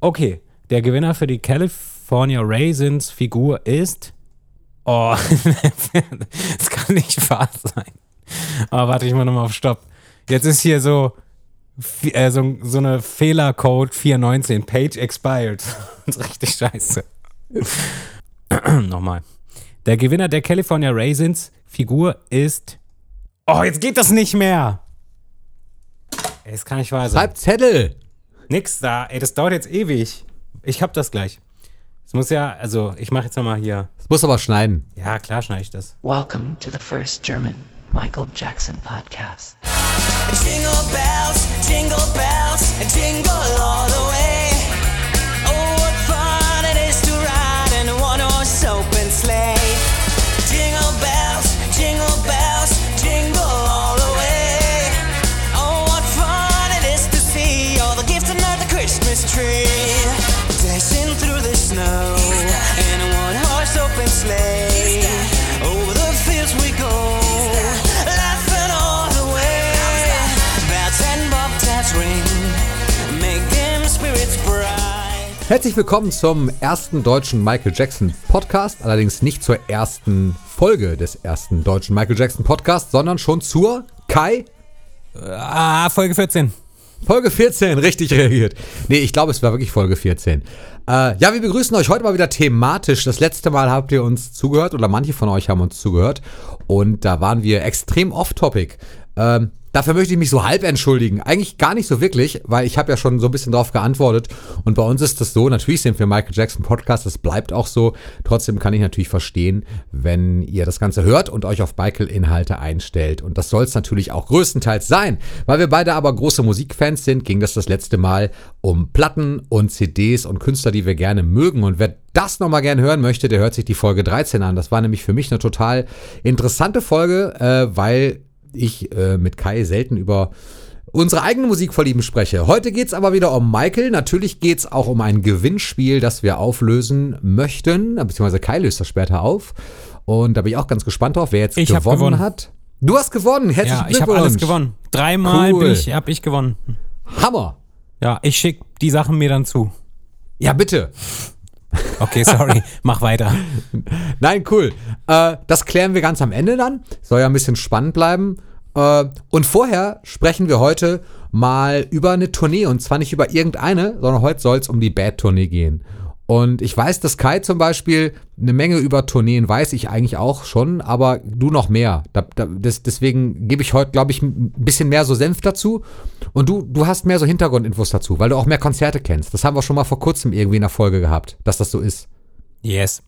Okay, der Gewinner für die California Raisins Figur ist. Oh, das kann nicht wahr sein. Aber warte ich mal nochmal auf Stopp. Jetzt ist hier so, äh, so, so eine Fehlercode 419, Page expired. Das ist richtig scheiße. nochmal. Der Gewinner der California Raisins Figur ist. Oh, jetzt geht das nicht mehr. Das kann nicht wahr sein. Schreib Zettel. Nix da. Ey, das dauert jetzt ewig. Ich hab das gleich. Es muss ja, also ich mache jetzt nochmal hier. Das muss aber schneiden. Ja, klar schneide ich das. Welcome to the first German Michael Jackson podcast. Jingle bells, jingle bells, jingle all the way. Through the snow in a one-horse open sleigh. Over the fields we go, laughing all the way. Bells and bobtails ring, make them spirits bright. Herzlich willkommen zum ersten deutschen Michael Jackson Podcast. Allerdings nicht zur ersten Folge des ersten deutschen Michael Jackson Podcasts, sondern schon zur Kai Ah, Folge 14. Folge 14, richtig reagiert. Nee, ich glaube, es war wirklich Folge 14. Äh, ja, wir begrüßen euch heute mal wieder thematisch. Das letzte Mal habt ihr uns zugehört oder manche von euch haben uns zugehört und da waren wir extrem off-topic. Ähm, dafür möchte ich mich so halb entschuldigen. Eigentlich gar nicht so wirklich, weil ich habe ja schon so ein bisschen drauf geantwortet und bei uns ist das so, natürlich sind wir Michael Jackson Podcast, das bleibt auch so. Trotzdem kann ich natürlich verstehen, wenn ihr das Ganze hört und euch auf Michael-Inhalte einstellt. Und das soll es natürlich auch größtenteils sein. Weil wir beide aber große Musikfans sind, ging das das letzte Mal um Platten und CDs und Künstler, die wir gerne mögen. Und wer das nochmal gerne hören möchte, der hört sich die Folge 13 an. Das war nämlich für mich eine total interessante Folge, äh, weil ich äh, mit Kai selten über unsere eigene Musikvorlieben spreche. Heute geht's aber wieder um Michael. Natürlich geht's auch um ein Gewinnspiel, das wir auflösen möchten. Beziehungsweise Kai löst das später auf. Und da bin ich auch ganz gespannt drauf, wer jetzt Ich gewonnen, gewonnen. hat. Du hast gewonnen. Herzlichen Ja, ich Glückwunsch. habe alles gewonnen. Dreimal Cool. ich, habe ich gewonnen. Hammer. Ja, ich schicke die Sachen mir dann zu. Ja, bitte. Okay, sorry, mach weiter. Nein, cool. Äh, das klären wir ganz am Ende dann. Soll ja ein bisschen spannend bleiben. Äh, und vorher sprechen wir heute mal über eine Tournee. Und zwar nicht über irgendeine, sondern heute soll es um die Bad-Tournee gehen. Und ich weiß, dass Kai zum Beispiel eine Menge über Tourneen weiß, ich eigentlich auch schon, aber du noch mehr. Da, da, das, deswegen gebe ich heute, glaube ich, ein bisschen mehr so Senf dazu. Und du, du hast mehr so Hintergrundinfos dazu, weil du auch mehr Konzerte kennst. Das haben wir schon mal vor kurzem irgendwie in der Folge gehabt, dass das so ist. Yes.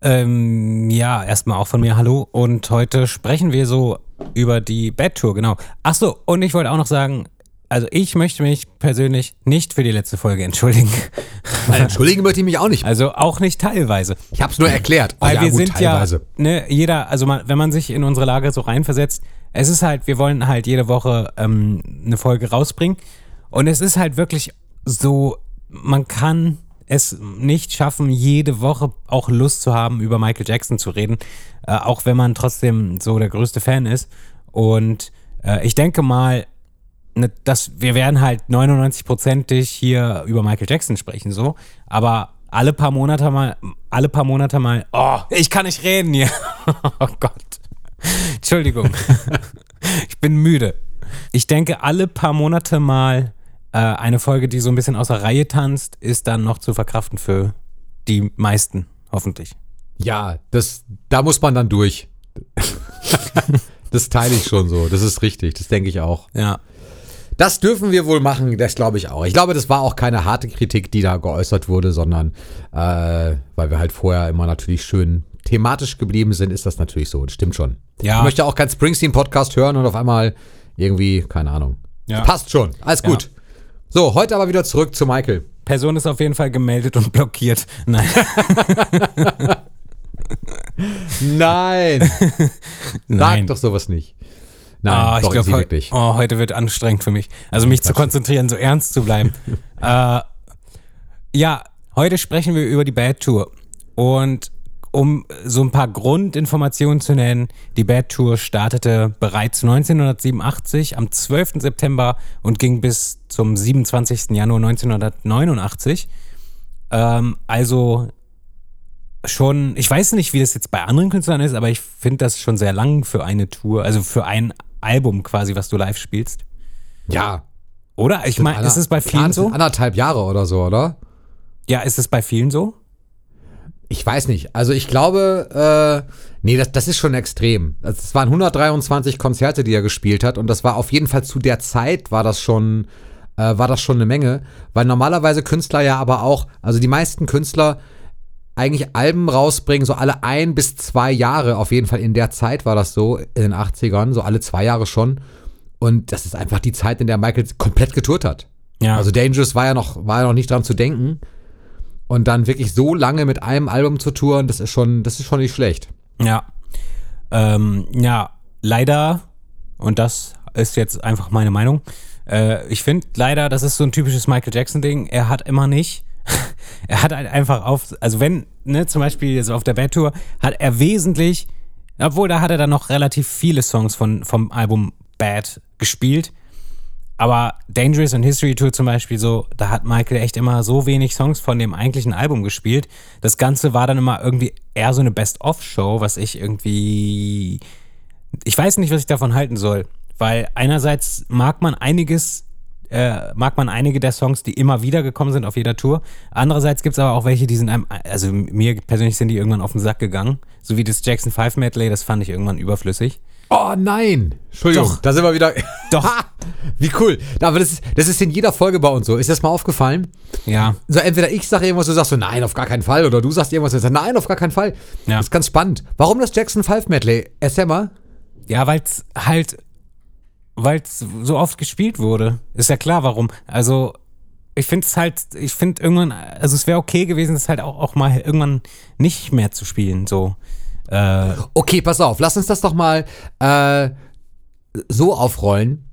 Ähm, ja, erstmal auch von mir Hallo. Und heute sprechen wir so über die Bad Tour, genau. Ach so, und ich wollte auch noch sagen, also ich möchte mich persönlich nicht für die letzte Folge entschuldigen. Weil entschuldigen möchte ich mich auch nicht. Also auch nicht teilweise. Ich habe es nur erklärt. Weil ja, wir gut, sind teilweise. ja, ne, jeder, also man, wenn man sich in unsere Lage so reinversetzt, es ist halt, wir wollen halt jede Woche ähm, eine Folge rausbringen. Und es ist halt wirklich so, man kann es nicht schaffen, jede Woche auch Lust zu haben, über Michael Jackson zu reden, äh, auch wenn man trotzdem so der größte Fan ist. Und äh, ich denke mal, ne, dass wir werden halt 99%ig hier über Michael Jackson sprechen, so, aber alle paar Monate mal, alle paar Monate mal, oh, ich kann nicht reden hier. oh Gott. Entschuldigung. ich bin müde. Ich denke, alle paar Monate mal äh, eine Folge, die so ein bisschen außer Reihe tanzt, ist dann noch zu verkraften für die meisten, hoffentlich. Ja, das, da muss man dann durch. das teile ich schon so. Das ist richtig. Das denke ich auch. Ja. Das dürfen wir wohl machen. Das glaube ich auch. Ich glaube, das war auch keine harte Kritik, die da geäußert wurde, sondern äh, weil wir halt vorher immer natürlich schön thematisch geblieben sind, ist das natürlich so. Das stimmt schon. Ja. Ich möchte auch keinen Springsteen-Podcast hören und auf einmal irgendwie, keine Ahnung. Ja. Passt schon. Alles Ja. gut. So, heute aber wieder zurück zu Michael. Person ist auf jeden Fall gemeldet und blockiert. Nein. Nein. Sag Nein. doch sowas nicht. Nein, Ah, ich glaube, wirklich. oh, heute wird anstrengend für mich. Also mich zu konzentrieren, so ernst zu bleiben. äh, ja, heute sprechen wir über die Bad Tour. Und um so ein paar Grundinformationen zu nennen, die Bad Tour startete bereits 1987 am 12. September und ging bis zum 27. Januar 1989. Ähm, also schon, ich weiß nicht, wie das jetzt bei anderen Künstlern ist, aber ich finde das schon sehr lang für eine Tour, also für ein Album quasi, was du live spielst. Ja. Oder? Ich meine, ist es bei vielen sind so? Anderthalb Jahre oder so, oder? Ja, ist es bei vielen so? Ich weiß nicht. Also ich glaube, äh, nee, das, das ist schon extrem. Also Es waren 123 Konzerte, die er gespielt hat und das war auf jeden Fall zu der Zeit war das schon, äh, war das schon eine Menge, weil normalerweise Künstler ja aber auch, also die meisten Künstler eigentlich Alben rausbringen, so alle ein bis zwei Jahre, auf jeden Fall in der Zeit war das so, in den 80ern, so alle zwei Jahre schon. Und das ist einfach die Zeit, in der Michael komplett getourt hat. Ja. Also Dangerous war ja noch, war ja noch nicht dran zu denken. Und dann wirklich so lange mit einem Album zu touren, das ist schon, das ist schon nicht schlecht. Ja. Ähm, ja, leider, und das ist jetzt einfach meine Meinung, äh, ich finde leider, das ist so ein typisches Michael Jackson-Ding, er hat immer nicht, er hat halt einfach auf, also wenn, ne, zum Beispiel so auf der Bad Tour, hat er wesentlich, obwohl da hat er dann noch relativ viele Songs von, vom Album Bad gespielt, aber Dangerous und History Tour zum Beispiel so, da hat Michael echt immer so wenig Songs von dem eigentlichen Album gespielt. Das Ganze war dann immer irgendwie eher so eine Best-of-Show, was ich irgendwie. Ich weiß nicht, was ich davon halten soll. Weil einerseits mag man einiges, äh, mag man einige der Songs, die immer wieder gekommen sind auf jeder Tour. Andererseits gibt es aber auch welche, die sind einem, also mir persönlich sind die irgendwann auf den Sack gegangen. So wie das Jackson 5 Medley, das fand ich irgendwann überflüssig. Oh nein! Entschuldigung, Doch. da sind wir wieder. Doch. Ha! Wie cool. Aber das ist, das ist in jeder Folge bei uns so. Ist das mal aufgefallen? Ja. So, entweder ich sage irgendwas, du sagst so, nein, auf gar keinen Fall. Oder du sagst irgendwas, du sagst, nein, auf gar keinen Fall. Ja. Das ist ganz spannend. Warum das Jackson 5 Medley? Erzähl mal. Ja, weil es halt, weil es so oft gespielt wurde. Ist ja klar, warum. Also, ich finde es halt, ich finde irgendwann, also es wäre okay gewesen, es halt auch, auch mal irgendwann nicht mehr zu spielen, so. Äh, Okay, pass auf, lass uns das doch mal äh, so aufrollen.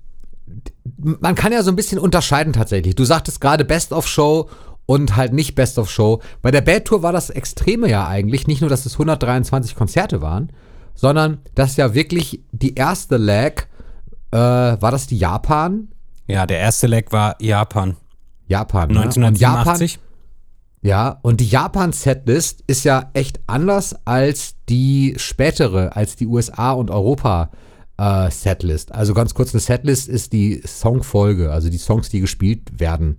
Man kann ja so ein bisschen unterscheiden tatsächlich. Du sagtest gerade Best of Show und halt nicht Best of Show. Bei der Bad Tour war das Extreme ja eigentlich nicht nur, dass es 123 Konzerte waren, sondern dass ja wirklich die erste Leg, äh, war das die Japan? ja, der erste Leg war Japan. Japan. ne? Und Japan 1987. Ja, und die Japan-Setlist ist ja echt anders als die spätere, als die USA und Europa äh, Setlist. Also ganz kurz, eine Setlist ist die Songfolge, also die Songs, die gespielt werden.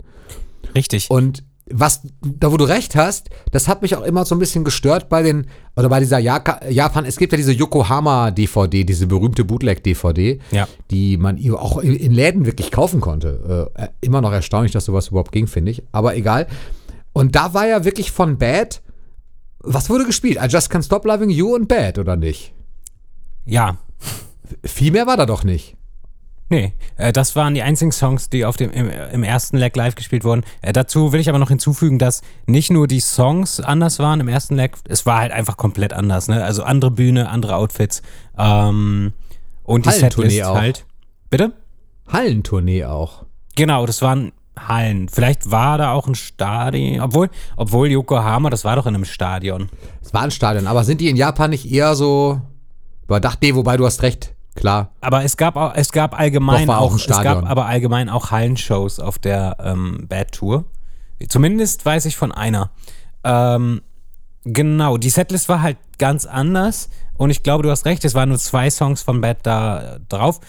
Richtig. Und was, da wo du recht hast, das hat mich auch immer so ein bisschen gestört bei den, oder bei dieser Jaka, Japan, es gibt ja diese Yokohama-DVD, diese berühmte Bootleg-DVD, Ja. die man auch in Läden wirklich kaufen konnte. Äh, immer noch erstaunlich, dass sowas überhaupt ging, finde ich. Aber egal. Und da war ja wirklich von Bad, was wurde gespielt? I Just Can't Stop Loving You und Bad, oder nicht? ja. Viel mehr war da doch nicht. Nee, äh, das waren die einzigen Songs, die auf dem, im, im ersten Leg live gespielt wurden. Äh, dazu will ich aber noch hinzufügen, dass nicht nur die Songs anders waren im ersten Leg, es war halt einfach komplett anders. Ne? Also andere Bühne, andere Outfits ähm, und die Hallentournee Setlist auch. halt. Bitte? Hallentournee auch. Genau, das waren Hallen. Vielleicht war da auch ein Stadion, obwohl, obwohl Yokohama, das war doch in einem Stadion. Es war ein Stadion, aber sind die in Japan nicht eher so überdacht? Nee, wobei du hast recht, klar. Aber es gab auch, es gab allgemein Doch, auch auch, es gab aber allgemein auch Hallenshows auf der ähm, Bad Tour. Zumindest weiß ich von einer. Ähm, genau, die Setlist war halt ganz anders und ich glaube, du hast recht, es waren nur zwei Songs von Bad da äh, drauf.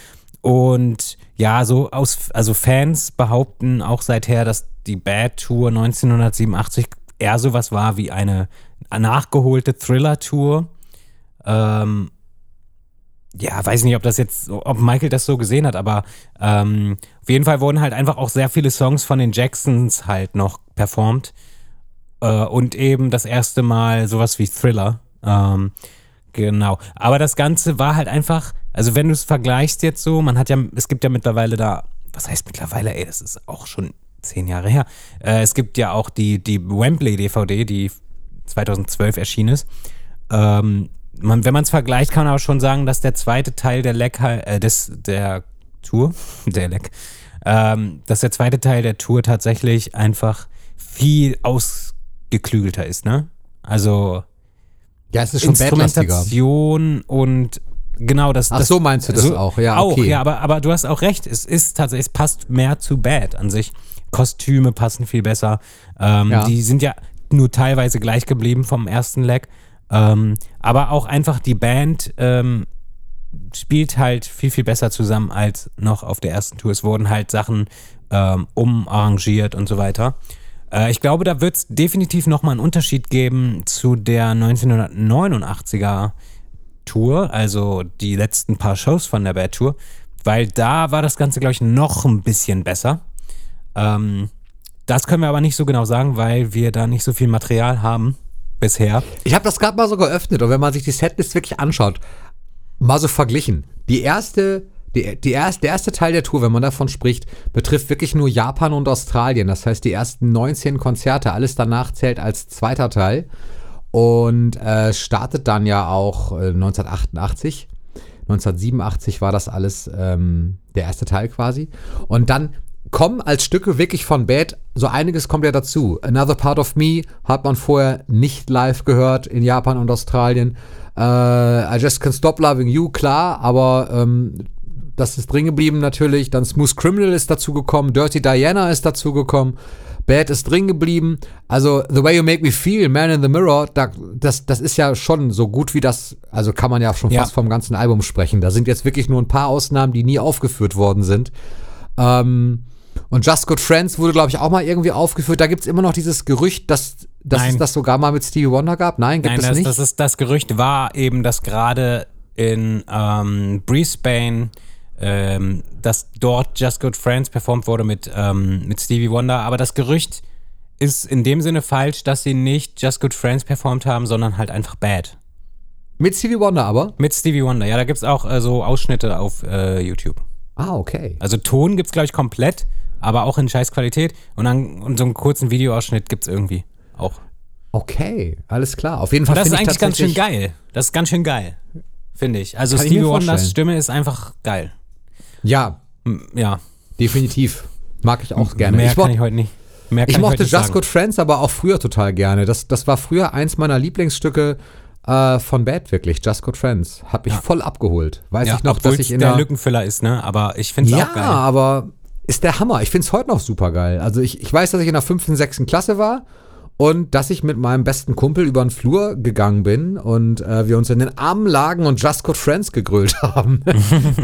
Und ja, so aus, also Fans behaupten auch seither, dass die Bad Tour 1987 eher sowas war wie eine nachgeholte Thriller-Tour. Ähm, ja, weiß nicht, ob das jetzt, ob Michael das so gesehen hat, aber ähm, auf jeden Fall wurden halt einfach auch sehr viele Songs von den Jacksons halt noch performt. Äh, und eben das erste Mal sowas wie Thriller. Ähm, genau. Aber das Ganze war halt einfach, also wenn du es vergleichst jetzt so, man hat ja, es gibt ja mittlerweile da, was heißt mittlerweile, ey, das ist auch schon zehn Jahre her. Äh, es gibt ja auch die, die Wembley-DVD, die 2012 erschienen ist. Ähm, man, wenn man es vergleicht, kann man aber schon sagen, dass der zweite Teil der Leck, äh, des, der Tour, der Leck, ähm, dass der zweite Teil der Tour tatsächlich einfach viel ausgeklügelter ist, ne? Also, Ja, es ist schon. Instrumentation und genau das. Ach das, so meinst du das auch, ja, Auch, okay. ja, aber, aber du hast auch recht. Es ist tatsächlich, es passt mehr zu Bad an sich. Kostüme passen viel besser. Ähm, Ja. Die sind ja nur teilweise gleich geblieben vom ersten Leg. Ähm, aber auch einfach die Band ähm, spielt halt viel, viel besser zusammen als noch auf der ersten Tour. Es wurden halt Sachen ähm, umarrangiert und so weiter. Äh, ich glaube, da wird es definitiv nochmal einen Unterschied geben zu der 1989er Tour, also die letzten paar Shows von der Bad Tour, weil da war das Ganze, glaube ich, noch ein bisschen besser. Ähm, das können wir aber nicht so genau sagen, weil wir da nicht so viel Material haben bisher. Ich habe das gerade mal so geöffnet und wenn man sich die Setlist wirklich anschaut, mal so verglichen. Die erste, die, die erste, der erste Teil der Tour, wenn man davon spricht, betrifft wirklich nur Japan und Australien. Das heißt, die ersten 19 Konzerte, alles danach zählt als zweiter Teil und äh, startet dann ja auch äh, 1988. 1987 war das alles ähm, der erste Teil quasi. Und dann kommen als Stücke wirklich von Bad, so einiges kommt ja dazu. Another Part of Me hat man vorher nicht live gehört in Japan und Australien. Äh, I Just Can't Stop Loving You, klar, aber ähm, das ist drin geblieben natürlich. Dann Smooth Criminal ist dazu gekommen, Dirty Diana ist dazu gekommen. Bad ist drin geblieben. Also The Way You Make Me Feel, Man in the Mirror, da, das, das ist ja schon so gut wie das, also kann man ja schon Ja. fast vom ganzen Album sprechen. Da sind jetzt wirklich nur ein paar Ausnahmen, die nie aufgeführt worden sind. Ähm, und Just Good Friends wurde, glaube ich, auch mal irgendwie aufgeführt. Da gibt es immer noch dieses Gerücht, dass, dass Nein. es das sogar mal mit Stevie Wonder gab. Nein, gibt Nein, es das, nicht. das ist das Gerücht war eben, dass gerade in ähm, Brisbane ähm, dass dort Just Good Friends performt wurde mit, ähm, mit Stevie Wonder. Aber das Gerücht ist in dem Sinne falsch, dass sie nicht Just Good Friends performt haben, sondern halt einfach Bad. mit Stevie Wonder aber. Mit Stevie Wonder. Ja, da gibt es auch äh, so Ausschnitte auf äh, YouTube. Ah, okay. Also Ton gibt es, glaube ich, komplett, aber auch in scheiß Qualität. Und dann und so einen kurzen Videoausschnitt gibt es irgendwie auch. Okay, alles klar. Auf jeden Fall Und das ist ich eigentlich ganz schön geil. Das ist ganz schön geil. Finde ich. Also ich Stevie Wonders. Stimme ist einfach geil. Ja, Ja. definitiv. Mag ich auch gerne. Mehr ich, kann ich heute nicht. Mehr ich ich mochte nicht Just sagen. Good Friends aber auch früher total gerne. Das, das war früher eins meiner Lieblingsstücke äh, von Bad, wirklich. Just Good Friends. Hab mich voll abgeholt. Weiß Ja, ich noch, dass ich in der der. Lückenfüller ist, ne? Aber ich finde es Ja, auch geil. aber ist der Hammer. Ich finde es heute noch super geil. Also ich, ich weiß, dass ich in der fünften, sechsten Klasse war und dass ich mit meinem besten Kumpel über den Flur gegangen bin und äh, wir uns in den Armen lagen und Just Good Friends gegrölt haben.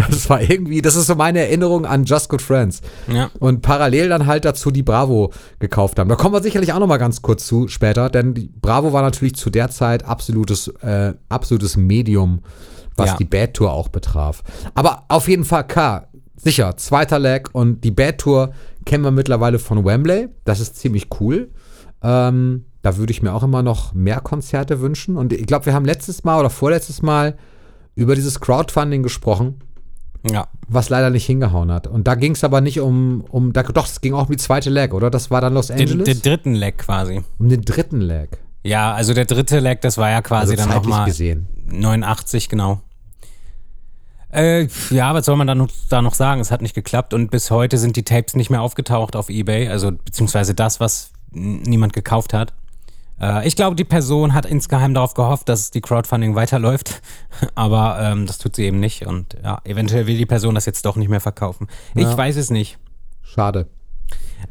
das war irgendwie, das ist so meine Erinnerung an Just Good Friends. Ja. Und parallel dann halt dazu die Bravo gekauft haben. Da kommen wir sicherlich auch noch mal ganz kurz zu später, denn die Bravo war natürlich zu der Zeit absolutes, äh, absolutes Medium, was Ja. die Bad Tour auch betraf. Aber auf jeden Fall K, sicher, zweiter Leg und die Bad Tour kennen wir mittlerweile von Wembley. Das ist ziemlich cool. Ähm, da würde ich mir auch immer noch mehr Konzerte wünschen. Und ich glaube, wir haben letztes Mal oder vorletztes Mal über dieses Crowdfunding gesprochen ja. was leider nicht hingehauen hat. Und da ging es aber nicht um, um da, doch, es ging auch um die zweite Leg, oder? Das war dann Los Den, Angeles? den dritten Leg quasi. um den dritten Leg. Ja, also der dritte Leg, das war ja quasi Also dann nochmal gesehen. 89, genau. Äh, ja, was soll man da noch, da noch sagen? Es hat nicht geklappt und bis heute sind die Tapes nicht mehr aufgetaucht auf Ebay, also beziehungsweise das, was niemand gekauft hat. Äh, ich glaube, die Person hat insgeheim darauf gehofft, dass die Crowdfunding weiterläuft, aber ähm, das tut sie eben nicht und ja, eventuell will die Person das jetzt doch nicht mehr verkaufen. Ich weiß es nicht. Schade.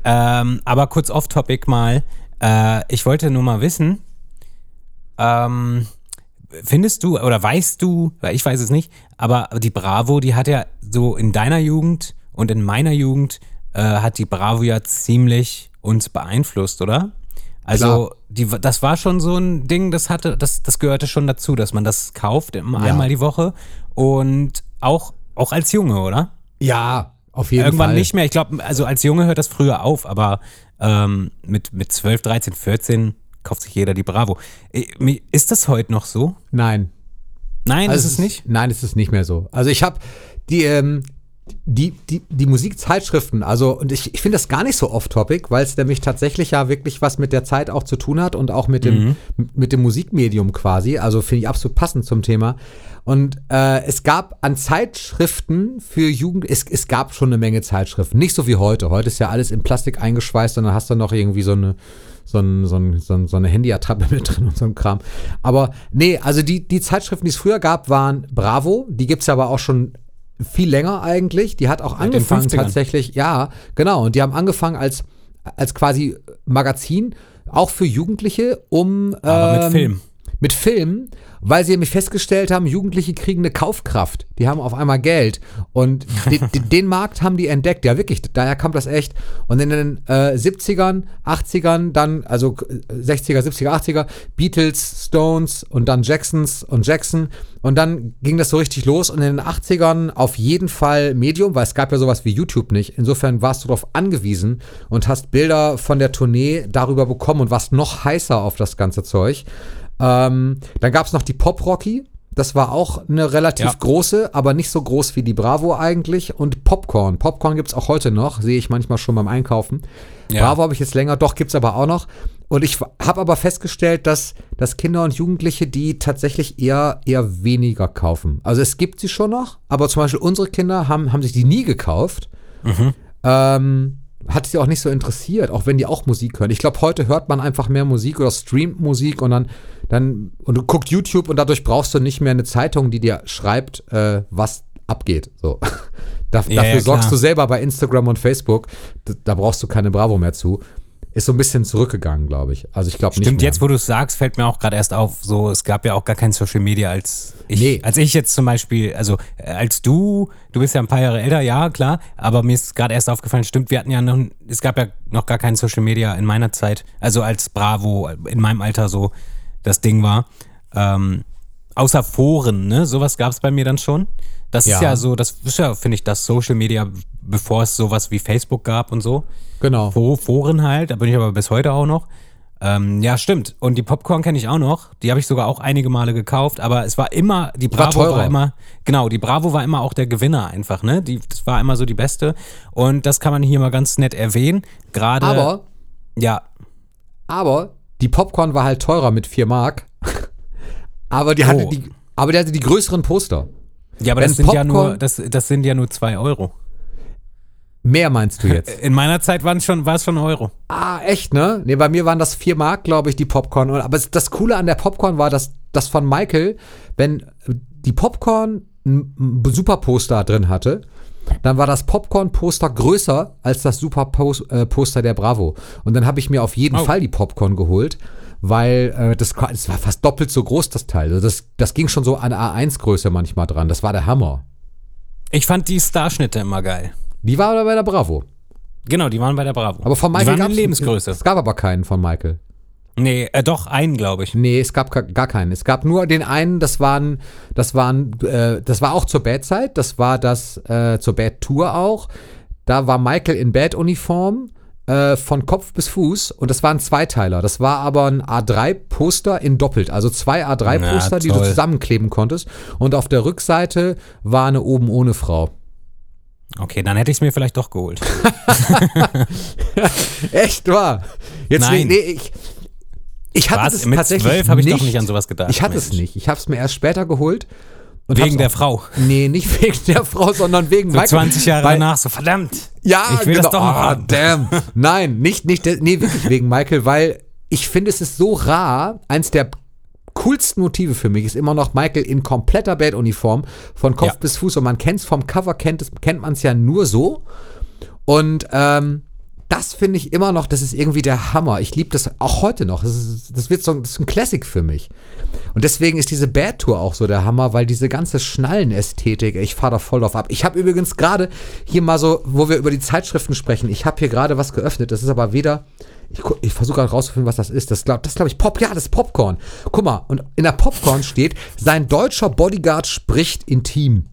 Ähm, aber kurz off-topic mal. Äh, ich wollte nur mal wissen, ähm, findest du oder weißt du, weil ich weiß es nicht, aber die Bravo, die hat ja so in deiner Jugend und in meiner Jugend äh, hat die Bravo ja ziemlich uns beeinflusst, oder? Also die, das war schon so ein Ding, das hatte, das, das gehörte schon dazu, dass man das kauft immer einmal die Woche und auch, auch als Junge, oder? Ja, auf jeden Irgendwann Fall. nicht mehr. Ich glaube, also als Junge hört das früher auf, aber ähm, mit, mit 12, 13, 14 kauft sich jeder die Bravo. Äh, Ist das heute noch so? Nein. Nein, Also ist es nicht? Nein, es ist nicht mehr so. Also ich habe die, ähm, die, die, die Musikzeitschriften, also und ich, ich finde das gar nicht so off-topic, weil es nämlich tatsächlich ja wirklich was mit der Zeit auch zu tun hat und auch mit dem, mit dem Musikmedium quasi. Also finde ich absolut passend zum Thema. Und äh, es gab an Zeitschriften für Jugend, es, es gab schon eine Menge Zeitschriften. Nicht so wie heute. Heute ist ja alles in Plastik eingeschweißt und dann hast du noch irgendwie so eine so, ein, so, ein, so, ein, so eine Handy-Attrappe mit drin und so ein Kram. Aber nee, also die, die Zeitschriften, die es früher gab, waren Bravo. Die gibt's ja aber auch schon viel länger eigentlich. Die hat auch den angefangen 50ern. tatsächlich, ja, genau. Und die haben angefangen als, als quasi Magazin, auch für Jugendliche, um Aber mit ähm, Film. Mit Film, weil sie nämlich festgestellt haben, Jugendliche kriegen eine Kaufkraft. Die haben auf einmal Geld. Und den, den- Markt haben die entdeckt. Ja, wirklich. Daher kam das echt. Und in den äh, 70ern, 80ern, dann, also äh, 60er, 70er, 80er, Beatles, Stones und dann Jacksons und Jackson. Und dann ging das so richtig los. Und in den 80ern auf jeden Fall Medium, weil es gab ja sowas wie YouTube nicht. Insofern warst du darauf angewiesen und hast Bilder von der Tournee darüber bekommen und warst noch heißer auf das ganze Zeug. Ähm, dann gab es noch die Pop Rocky. Das war auch eine relativ Ja. große, aber nicht so groß wie die Bravo eigentlich. Und Popcorn. Popcorn gibt es auch heute noch, sehe ich manchmal schon beim Einkaufen. Ja. Bravo habe ich jetzt länger, doch gibt es aber auch noch. Und ich habe aber festgestellt, dass, dass Kinder und Jugendliche die tatsächlich eher, eher weniger kaufen. Also es gibt sie schon noch, aber zum Beispiel unsere Kinder haben, haben sich die nie gekauft. Ähm, hat sie auch nicht so interessiert, auch wenn die auch Musik hören. Ich glaube, heute hört man einfach mehr Musik oder streamt Musik und dann, dann und du guckst YouTube und dadurch brauchst du nicht mehr eine Zeitung, die dir schreibt, äh, was abgeht. So. Da, Ja, dafür ja, sorgst du selber bei Instagram und Facebook. Da, da brauchst du keine Bravo mehr zu. Ist so ein bisschen zurückgegangen, glaube ich. Also ich glaube nicht Stimmt, mehr. jetzt wo du es sagst, fällt mir auch gerade erst auf, so es gab ja auch gar kein Social Media als ich, Nee. als ich jetzt zum Beispiel, also äh, als du, du bist ja ein paar Jahre älter, ja klar, aber mir ist gerade erst aufgefallen, stimmt, wir hatten ja noch, es gab ja noch gar kein Social Media in meiner Zeit, also als Bravo in meinem Alter so das Ding war. Ähm, außer Foren, ne, sowas gab es bei mir dann schon. Das ist Ja. ja so, das ist ja, finde ich, das Social Media, bevor es sowas wie Facebook gab und so. Genau. Fo- Foren halt, da bin ich aber bis heute auch noch. Ähm, ja, stimmt. Und die Popcorn kenne ich auch noch. Die habe ich sogar auch einige Male gekauft, aber es war immer, die Bravo war, teurer. immer, genau, die Bravo war immer auch der Gewinner einfach, ne? Die, das war immer so die beste. Und das kann man hier mal ganz nett erwähnen. Gerade. Aber, Ja, aber die Popcorn war halt teurer mit 4 Mark. aber die hatte Oh. die, aber die hatte die größeren Poster. Ja, aber das sind ja nur, das, das sind ja nur zwei Euro. Mehr meinst du jetzt? In meiner Zeit waren schon, war es schon Euro. Ah, echt, ne? Ne, bei mir waren das 4 Mark, glaube ich, die Popcorn. Aber das Coole an der Popcorn war, dass das von Michael, wenn die Popcorn ein ein Superposter drin hatte, dann war das Popcorn-Poster größer als das Super-Poster der Bravo. Und dann habe ich mir auf jeden Oh. Fall die Popcorn geholt, weil äh, das, das war fast doppelt so groß, das Teil. Also das, das ging schon so an A1-Größe manchmal dran. Das war der Hammer. Ich fand die Starschnitte immer geil. Die war aber bei der Bravo. Genau, die waren bei der Bravo. Aber von Michael waren in gab's- Lebensgröße. Es gab aber keinen von Michael. Nee, äh, doch, einen, glaube ich. Nee, es gab ga- gar keinen. Es gab nur den einen, das waren, das waren, äh, das war auch zur Bad-Zeit, das war das äh, zur Bad-Tour auch. Da war Michael in Bad-Uniform äh, von Kopf bis Fuß und das war ein Zweiteiler. Das war aber ein A3-Poster in doppelt, also zwei A3-Poster, Na, die du zusammenkleben konntest. Und auf der Rückseite war eine oben ohne Frau. Okay, dann hätte ich es mir vielleicht doch geholt. Echt wahr? Jetzt Nein. Nee, ich, ich hatte Was? es Mit tatsächlich zwölf habe ich doch nicht. an sowas gedacht, Ich hatte es Mensch. nicht. Ich habe es mir erst später geholt. Und Wegen der Frau. Nee, nicht wegen der Frau, sondern wegen So Michael. 20 Jahre Weil- danach, so verdammt. Ja, Ich will genau. das doch noch haben. damn. Nein, nicht, nicht, nee, wirklich wegen Michael, weil ich finde, es ist so rar. Eins der coolsten Motive für mich ist immer noch Michael in kompletter Bad-Uniform von Kopf Ja. bis Fuß und man kennt es vom Cover, kennt, es, kennt man es ja nur so. Und ähm, das finde ich immer noch, das ist irgendwie der Hammer. Ich liebe das auch heute noch. Das, ist, das wird so das ist ein Classic für mich. Und deswegen ist diese Bad Tour auch so der Hammer, weil diese ganze Schnallenästhetik, ich fahre da voll drauf ab. Ich habe übrigens gerade hier mal so, wo wir über die Zeitschriften sprechen, ich habe hier gerade was geöffnet. Das ist aber weder, ich, ich versuche gerade rauszufinden, was das ist. Das glaube das glaub ich Pop, ja, das ist Popcorn. Guck mal, und in der Popcorn steht, sein deutscher Bodyguard spricht intim.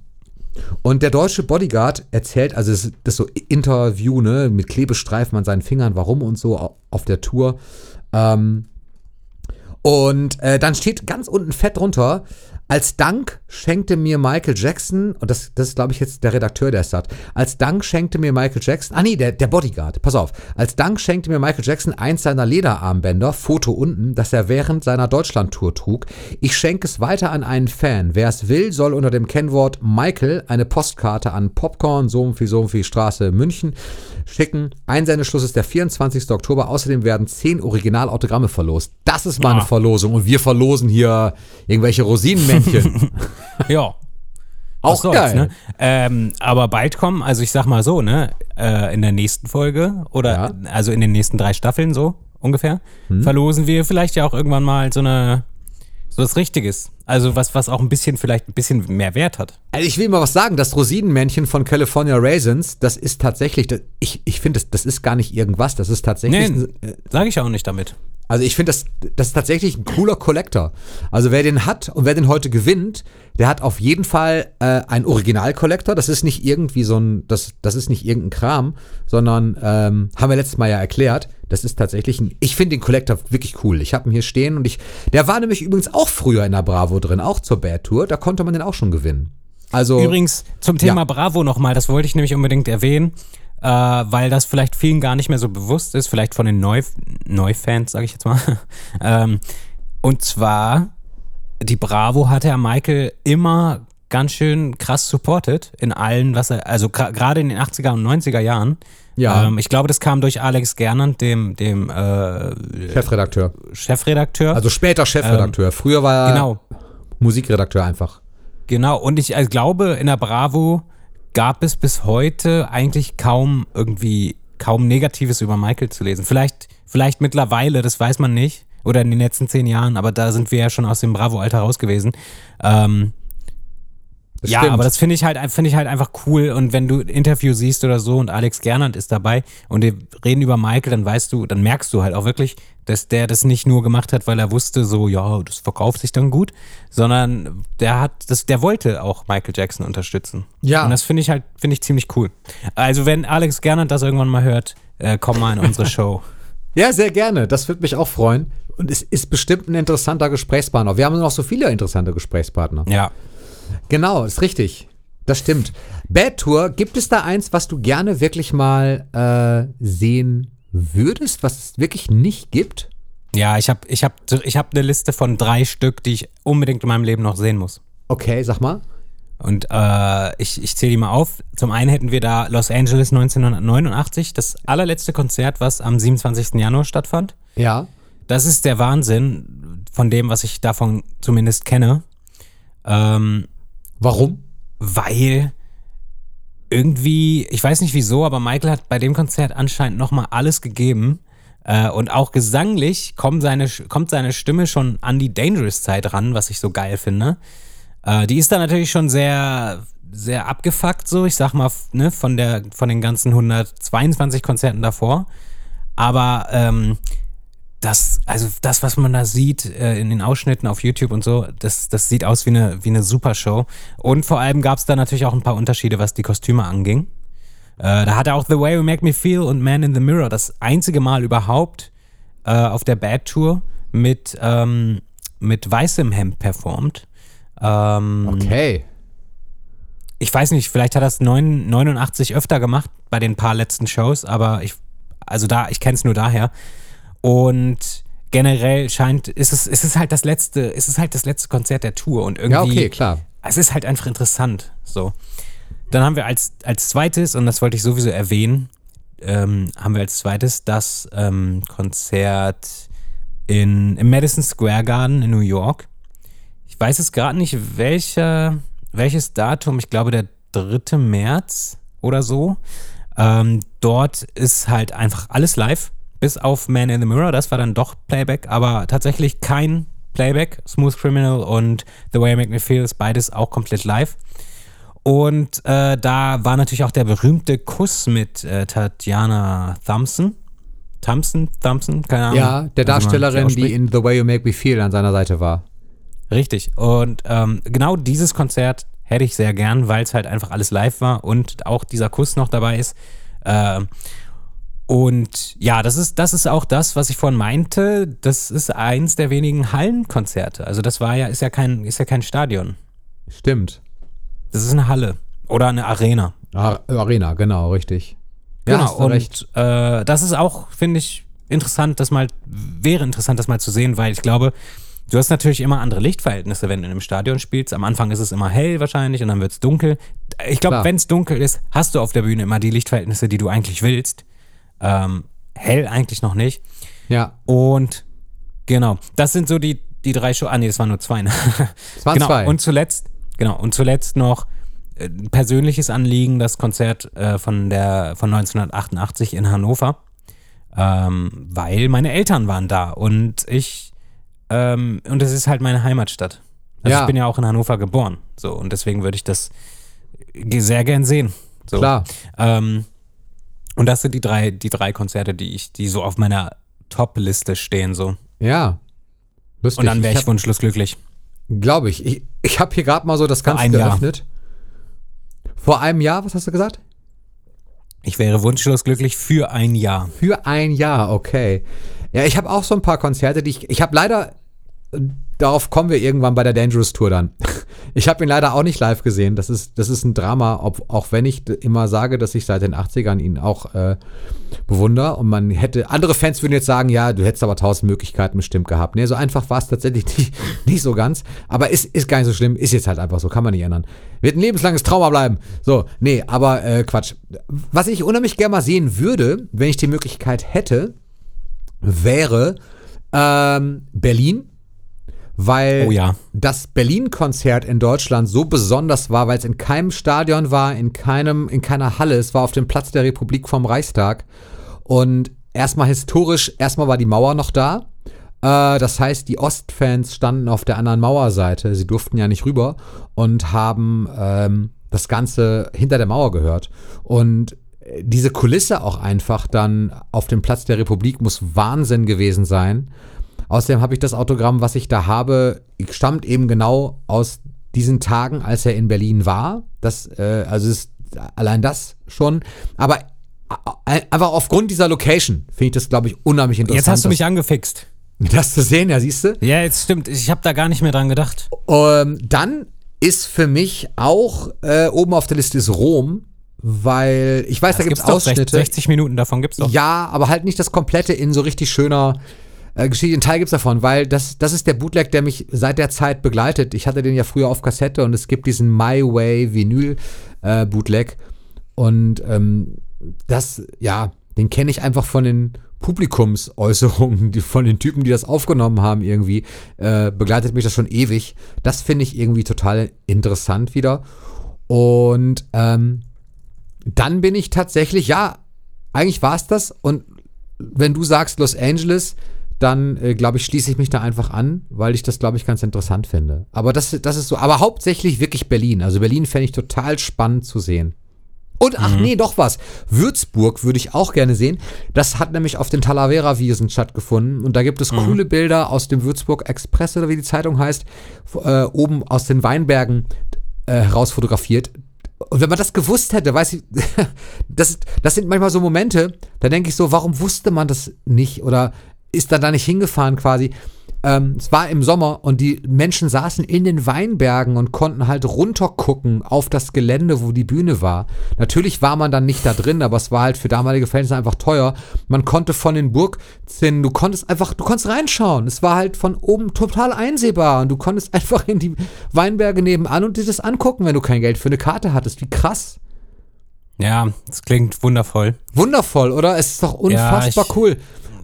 Und der deutsche Bodyguard erzählt, also das, das so Interview, ne, mit Klebestreifen an seinen Fingern, warum und so au- auf der Tour. Ähm, und äh, dann steht ganz unten fett drunter, Als Dank schenkte mir Michael Jackson, und das, das ist, glaube ich, jetzt der Redakteur, der es sagt, als Dank schenkte mir Michael Jackson, ah nee, der, der Bodyguard, pass auf, als Dank schenkte mir Michael Jackson eins seiner Lederarmbänder, Foto unten, das er während seiner Deutschlandtour trug. Ich schenke es weiter an einen Fan. Wer es will, soll unter dem Kennwort Michael eine Postkarte an Popcorn, so und viel, so und viel Straße, München schicken. Einsendeschluss ist der 24. Oktober. Außerdem werden 10 Originalautogramme verlost. Das ist mal eine Ah. Verlosung. Und wir verlosen hier irgendwelche Rosinenmännchen. Ja. Auch soll's, geil. Ne? Ähm, aber bald kommen, also ich sag mal so, ne, äh, in der nächsten Folge oder Ja. Hm. also in den nächsten drei Staffeln so ungefähr, verlosen wir vielleicht ja auch irgendwann mal so eine so was Richtiges. Also was, was auch ein bisschen, vielleicht ein bisschen mehr Wert hat. Also ich will mal was sagen, das Rosinenmännchen von California Raisins, das ist tatsächlich, das, ich, ich finde, das, das ist gar nicht irgendwas, das ist tatsächlich, Nee, ein- sage ich auch nicht damit. Also ich finde, das, das ist tatsächlich ein cooler Collector. Also wer den hat und wer den heute gewinnt, der hat auf jeden Fall äh, einen Original-Collector. Das ist nicht irgendwie so ein, das, das ist nicht irgendein Kram, sondern ähm, haben wir letztes Mal ja erklärt, das ist tatsächlich ein, ich finde den Collector wirklich cool. Ich habe ihn hier stehen und ich, der war nämlich übrigens auch früher in der Bravo drin, auch zur Bad Tour, da konnte man den auch schon gewinnen. Also Übrigens zum Thema Ja. Bravo nochmal, das wollte ich nämlich unbedingt erwähnen, äh, weil das vielleicht vielen gar nicht mehr so bewusst ist, vielleicht von den Neu Neufans, sage ich jetzt mal. ähm, und zwar, die Bravo hat ja Michael immer ganz schön krass supported in allen, was er, also gerade in den 80er und 90er Jahren. Ja. Ähm, ich glaube, das kam durch Alex Gernand, dem, dem äh, Chefredakteur. Chefredakteur. Also später Chefredakteur. Früher war er genau. Musikredakteur einfach. Genau, und ich also glaube, in der Bravo gab es bis heute eigentlich kaum irgendwie, kaum Negatives über Michael zu lesen. Vielleicht, vielleicht mittlerweile, das weiß man nicht. Oder in den letzten zehn Jahren, aber da sind wir ja schon aus dem Bravo-Alter raus gewesen. Ähm, ja, aber das finde ich halt, finde ich halt einfach cool. Und wenn du ein Interview siehst oder so und Alex Gernand ist dabei und die reden über Michael, dann weißt du, dann merkst du halt auch wirklich, dass der das nicht nur gemacht hat, weil er wusste, so, ja, das verkauft sich dann gut, sondern der hat, das, der wollte auch Michael Jackson unterstützen. Ja. Und das finde ich halt, finde ich ziemlich cool. Also wenn Alex Gernand das irgendwann mal hört, äh, komm mal in unsere Show. Ja, sehr gerne. Das würde mich auch freuen. Und es ist bestimmt ein interessanter Gesprächspartner. Wir haben noch so viele interessante Gesprächspartner. Ja. Genau, ist richtig. Das stimmt. Bad Tour, gibt es da eins, was du gerne wirklich mal äh, sehen würdest, was es wirklich nicht gibt? Ja, ich habe ich hab, ich hab eine Liste von drei Stück, die ich unbedingt in meinem Leben noch sehen muss. Okay, sag mal. Und äh, ich, ich zähle die mal auf. Zum einen hätten wir da Los Angeles 1989, das allerletzte Konzert, was am 27. Januar stattfand. Ja. Das ist der Wahnsinn von dem, was ich davon zumindest kenne. Ähm, Warum? weil irgendwie, ich weiß nicht wieso, aber Michael hat bei dem Konzert anscheinend nochmal alles gegeben. Äh, und auch gesanglich kommt seine, kommt seine Stimme schon an die Dangerous-Zeit ran, was ich so geil finde. Äh, die ist da natürlich schon sehr, sehr abgefuckt, so, ich sag mal, ne, von, der, von den ganzen 122 Konzerten davor. Aber ähm, das, also das, was man da sieht äh, in den Ausschnitten auf YouTube und so, das, das sieht aus wie eine, wie eine Supershow. Und vor allem gab es da natürlich auch ein paar Unterschiede, was die Kostüme anging. Äh, da hat er auch The Way You Make Me Feel und Man in the Mirror das einzige Mal überhaupt äh, auf der Bad Tour mit, ähm, mit weißem Hemd performt. Ähm, Okay. ich weiß nicht, vielleicht hat er es 9 89 öfter gemacht bei den paar letzten Shows, aber ich, also da, ich kenne es nur daher. Und generell scheint, ist es, ist es halt das letzte, ist es halt das letzte Konzert der Tour und irgendwie. Ja, okay, klar. Es ist halt einfach interessant. So. Dann haben wir als, als zweites, und das wollte ich sowieso erwähnen, ähm, haben wir als zweites das ähm, Konzert in, im Madison Square Garden in New York. Ich weiß es gerade nicht, welcher, welches Datum, ich glaube der 3. März oder so. Ähm, dort ist halt einfach alles live, bis auf Man in the Mirror, das war dann doch Playback, aber tatsächlich kein Playback. Smooth Criminal und The Way I Make Me Feel ist beides auch komplett live. Und äh, da war natürlich auch der berühmte Kuss mit äh, Tatjana Thompson. Thompson, Thompson, keine Ahnung. Ja, der Darstellerin, die in The Way You Make Me Feel an seiner Seite war. Richtig. Und ähm, genau dieses Konzert hätte ich sehr gern, weil es halt einfach alles live war und auch dieser Kuss noch dabei ist. Ähm, Und ja, das ist, das ist auch das, was ich vorhin meinte. Das ist eins der wenigen Hallenkonzerte. Also das war ja, ist ja kein, ist ja kein Stadion. Stimmt. Das ist eine Halle. Oder eine Arena. Ah, Arena, genau, richtig. Genau, hast du und recht. äh, das ist auch, finde ich, interessant, das mal, wäre interessant, das mal zu sehen, weil ich glaube, du hast natürlich immer andere Lichtverhältnisse, wenn du in einem Stadion spielst. Am Anfang ist es immer hell wahrscheinlich und dann wird es dunkel. Ich glaube, wenn es dunkel ist, hast du auf der Bühne immer die Lichtverhältnisse, die du eigentlich willst. Ähm, hell eigentlich noch nicht. Ja, Und genau, das sind so die, die drei Shows. Ah, nee, das waren nur zwei. Ne? es waren genau. zwei. Und zuletzt, genau, und zuletzt noch äh, ein persönliches Anliegen, das Konzert äh, von der von 1988 in Hannover. Ähm, weil meine Eltern waren da und ich ähm, und es ist halt meine Heimatstadt. Also Ja. ich bin ja auch in Hannover geboren. So, und deswegen würde ich das sehr gern sehen. So. Klar. Ähm, und das sind die drei, die drei Konzerte, die ich, die so auf meiner Top-Liste stehen, so. Ja. Lustig. Und dann wäre ich, hab- wunschlos glücklich. Glaube ich. Ich, ich habe hier gerade mal so das Ganze einem Jahr. geöffnet. Vor einem Jahr, was hast du gesagt? Ich wäre wunschlos glücklich für ein Jahr. Für ein Jahr, okay. Ja, ich habe auch so ein paar Konzerte, die ich. Ich habe leider. Darauf kommen wir irgendwann bei der Dangerous Tour dann. Ich habe ihn leider auch nicht live gesehen. Das ist, das ist ein Drama, ob, auch wenn ich immer sage, dass ich seit den 80ern ihn auch äh, bewundere. Und man hätte, andere Fans würden jetzt sagen, ja, du hättest aber tausend Möglichkeiten bestimmt gehabt. Nee, so einfach war es tatsächlich nicht, nicht so ganz. Aber ist, ist gar nicht so schlimm, ist jetzt halt einfach so, kann man nicht ändern. Wird ein lebenslanges Trauma bleiben. So, nee, aber äh, Quatsch. Was ich unheimlich gerne mal sehen würde, wenn ich die Möglichkeit hätte, wäre ähm, Berlin. Weil Oh ja. das Berlin-Konzert in Deutschland so besonders war, weil es in keinem Stadion war, in keinem, in keiner Halle. Es war auf dem Platz der Republik vom Reichstag. Und erstmal historisch, erstmal war die Mauer noch da. Äh, das heißt, die Ostfans standen auf der anderen Mauerseite. Sie durften ja nicht rüber und haben ähm, das Ganze hinter der Mauer gehört. Und äh, diese Kulisse auch einfach dann auf dem Platz der Republik muss Wahnsinn gewesen sein. Außerdem habe ich das Autogramm, was ich da habe, stammt eben genau aus diesen Tagen, als er in Berlin war. Das, äh, also ist allein das schon. Aber äh, einfach aufgrund dieser Location finde ich das, glaube ich, unheimlich interessant. Jetzt hast du mich angefixt. das, das zu sehen, ja, siehst du? Ja, jetzt stimmt. Ich habe da gar nicht mehr dran gedacht. Ähm, dann ist für mich auch äh, oben auf der Liste ist Rom, weil ich weiß, da gibt es Ausschnitte. 60 Minuten davon gibt's doch. Ja, aber halt nicht das komplette in so richtig schöner äh, Geschichte. Ein Teil gibt's davon, weil das, das ist der Bootleg, der mich seit der Zeit begleitet. Ich hatte den ja früher auf Kassette und es gibt diesen My Way Vinyl äh, Bootleg. Und ähm, das, ja, den kenne ich einfach von den Publikumsäußerungen, die, von den Typen, die das aufgenommen haben irgendwie. Äh, begleitet mich das schon ewig. Das finde ich irgendwie total interessant wieder. Und ähm, dann bin ich tatsächlich, ja, eigentlich war es das. Und wenn du sagst Los Angeles, dann äh, glaube ich, schließe ich mich da einfach an, weil ich das, glaube ich, ganz interessant finde. Aber das, das ist so, aber hauptsächlich wirklich Berlin. Also Berlin fände ich total spannend zu sehen. Und ach nee, doch was. Würzburg würde ich auch gerne sehen. Das hat nämlich auf den Talavera-Wiesen stattgefunden. Und da gibt es coole Bilder aus dem Würzburg Express oder wie die Zeitung heißt, äh, oben aus den Weinbergen äh, heraus fotografiert. Und wenn man das gewusst hätte, weiß ich, das, das sind manchmal so Momente, da denke ich so, warum wusste man das nicht oder ist da da nicht hingefahren quasi? Ähm, es war im Sommer und die Menschen saßen in den Weinbergen und konnten halt runtergucken auf das Gelände, wo die Bühne war. Natürlich war man dann nicht da drin, aber es war halt für damalige Fans einfach teuer. Man konnte von den Burgzinnen, du konntest einfach, du konntest reinschauen. Es war halt von oben total einsehbar und du konntest einfach in die Weinberge nebenan und dir das angucken, wenn du kein Geld für eine Karte hattest. Wie krass. Ja, das klingt wundervoll. Wundervoll, oder? Es ist doch unfassbar ich- cool.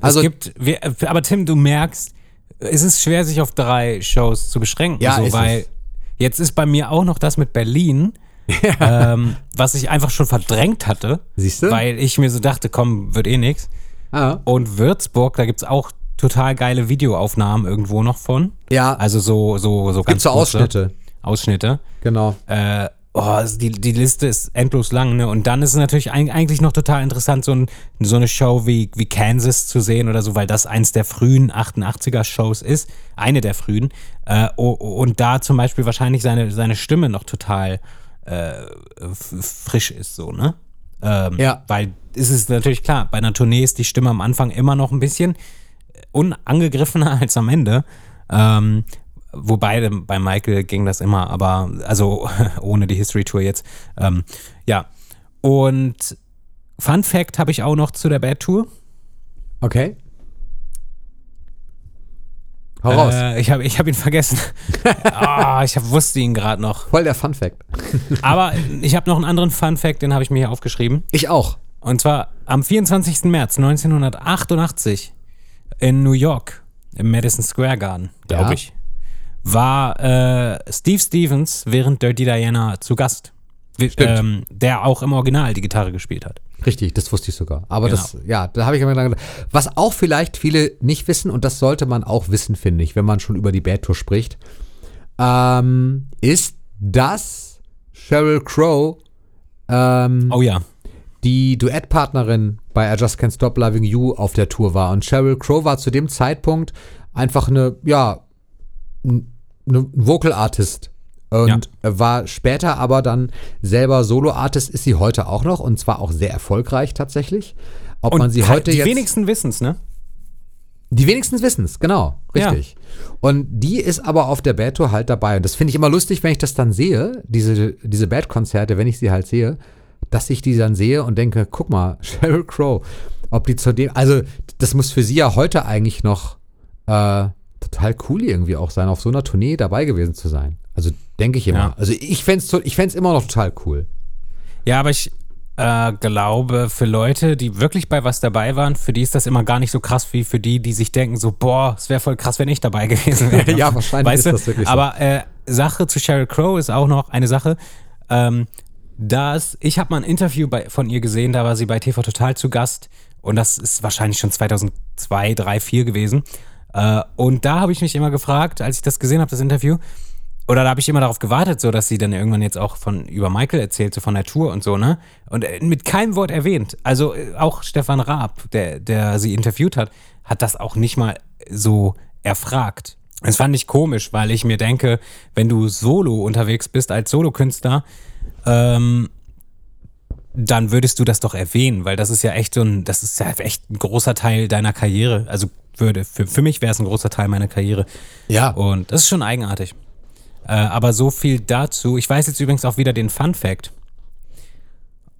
Also, es gibt, wir, aber Tim, du merkst, es ist schwer, sich auf drei Shows zu beschränken. Ja, so, weil es. jetzt ist bei mir auch noch das mit Berlin, ähm, was ich einfach schon verdrängt hatte. Siehst du? Weil ich mir so dachte, komm, wird eh nix. ah, Und Würzburg, da gibt's auch total geile Videoaufnahmen irgendwo noch von. ja, Also so, so, so ganz gibt so Ausschnitte. Ausschnitte. Genau. Äh, oh, also die, die Liste ist endlos lang, ne? Und dann ist es natürlich eig- eigentlich noch total interessant, so, ein, so eine Show wie, wie Kansas zu sehen oder so, weil das eins der frühen 88er-Shows ist. Eine der frühen. Äh, und da zum Beispiel wahrscheinlich seine, seine Stimme noch total äh, frisch ist, so, ne? Ähm, Ja. Weil es ist natürlich klar, bei einer Tournee ist die Stimme am Anfang immer noch ein bisschen unangegriffener als am Ende. Ähm, wobei bei Michael ging das immer, aber also ohne die History Tour jetzt. Ähm, ja. Und Fun Fact habe ich auch noch zu der Bad Tour. Okay. Hau raus. Äh, ich habe ich hab ihn vergessen. Ah, ich hab, wusste ihn gerade noch. Voll der Fun Fact. Aber ich habe noch einen anderen Fun Fact, den habe ich mir hier aufgeschrieben. Ich auch. Und zwar am 24. März 1988 in New York, im Madison Square Garden, glaube Ja. ich, war äh, Steve Stevens während Dirty Diana zu Gast. Ähm, der auch im Original die Gitarre gespielt hat. Richtig, das wusste ich sogar. Aber Genau. das, ja, da habe ich immer gedacht. Was auch vielleicht viele nicht wissen, und das sollte man auch wissen, finde ich, wenn man schon über die Bad Tour spricht, ähm, ist, dass Sheryl Crow ähm, Oh ja. die Duettpartnerin bei I Just Can't Stop Loving You auf der Tour war. Und Sheryl Crow war zu dem Zeitpunkt einfach eine, ja, n- eine Vocal Artist. Und war später aber dann selber Solo-Artist, ist sie heute auch noch und zwar auch sehr erfolgreich tatsächlich. Ob Und man sie heute die jetzt. wenigsten wissen es, ne? Die wenigstens wissen es, genau, Ja. richtig. Und die ist aber auf der Bad Tour halt dabei. Und das finde ich immer lustig, wenn ich das dann sehe, diese, diese Bad-Konzerte, wenn ich sie halt sehe, dass ich die dann sehe und denke, guck mal, Sheryl Crow, ob die zu dem, also das muss für sie ja heute eigentlich noch äh, total cool irgendwie auch sein, auf so einer Tournee dabei gewesen zu sein. Also denke ich immer. Ja. Also ich fände es ich fänd's immer noch total cool. Ja, aber ich äh, glaube, für Leute, die wirklich bei was dabei waren, für die ist das immer gar nicht so krass wie für die, die sich denken, so, boah, es wäre voll krass, wenn ich dabei gewesen wäre. Ja, wahrscheinlich weißt ist du? das wirklich so. Aber äh, Sache zu Sheryl Crow ist auch noch eine Sache. Ähm, dass, ich habe mal ein Interview bei, von ihr gesehen, da war sie bei TV Total zu Gast und das ist wahrscheinlich schon 2002, 3, 2004 gewesen. Äh, und da habe ich mich immer gefragt, als ich das gesehen habe, das Interview, oder da habe ich immer darauf gewartet, so dass sie dann irgendwann jetzt auch von über Michael erzählt, so von der Tour und so, ne? Und äh, mit keinem Wort erwähnt. Also äh, auch Stefan Raab, der, der sie interviewt hat, hat das auch nicht mal so erfragt. Das fand ich komisch, weil ich mir denke, wenn du solo unterwegs bist als Solokünstler, ähm, dann würdest du das doch erwähnen, weil das ist ja echt so ein, das ist ja echt ein großer Teil deiner Karriere. Also würde, für, für mich wäre es ein großer Teil meiner Karriere. Ja. Und das ist schon eigenartig. Äh, aber so viel dazu. Ich weiß jetzt übrigens auch wieder den Fun Fact.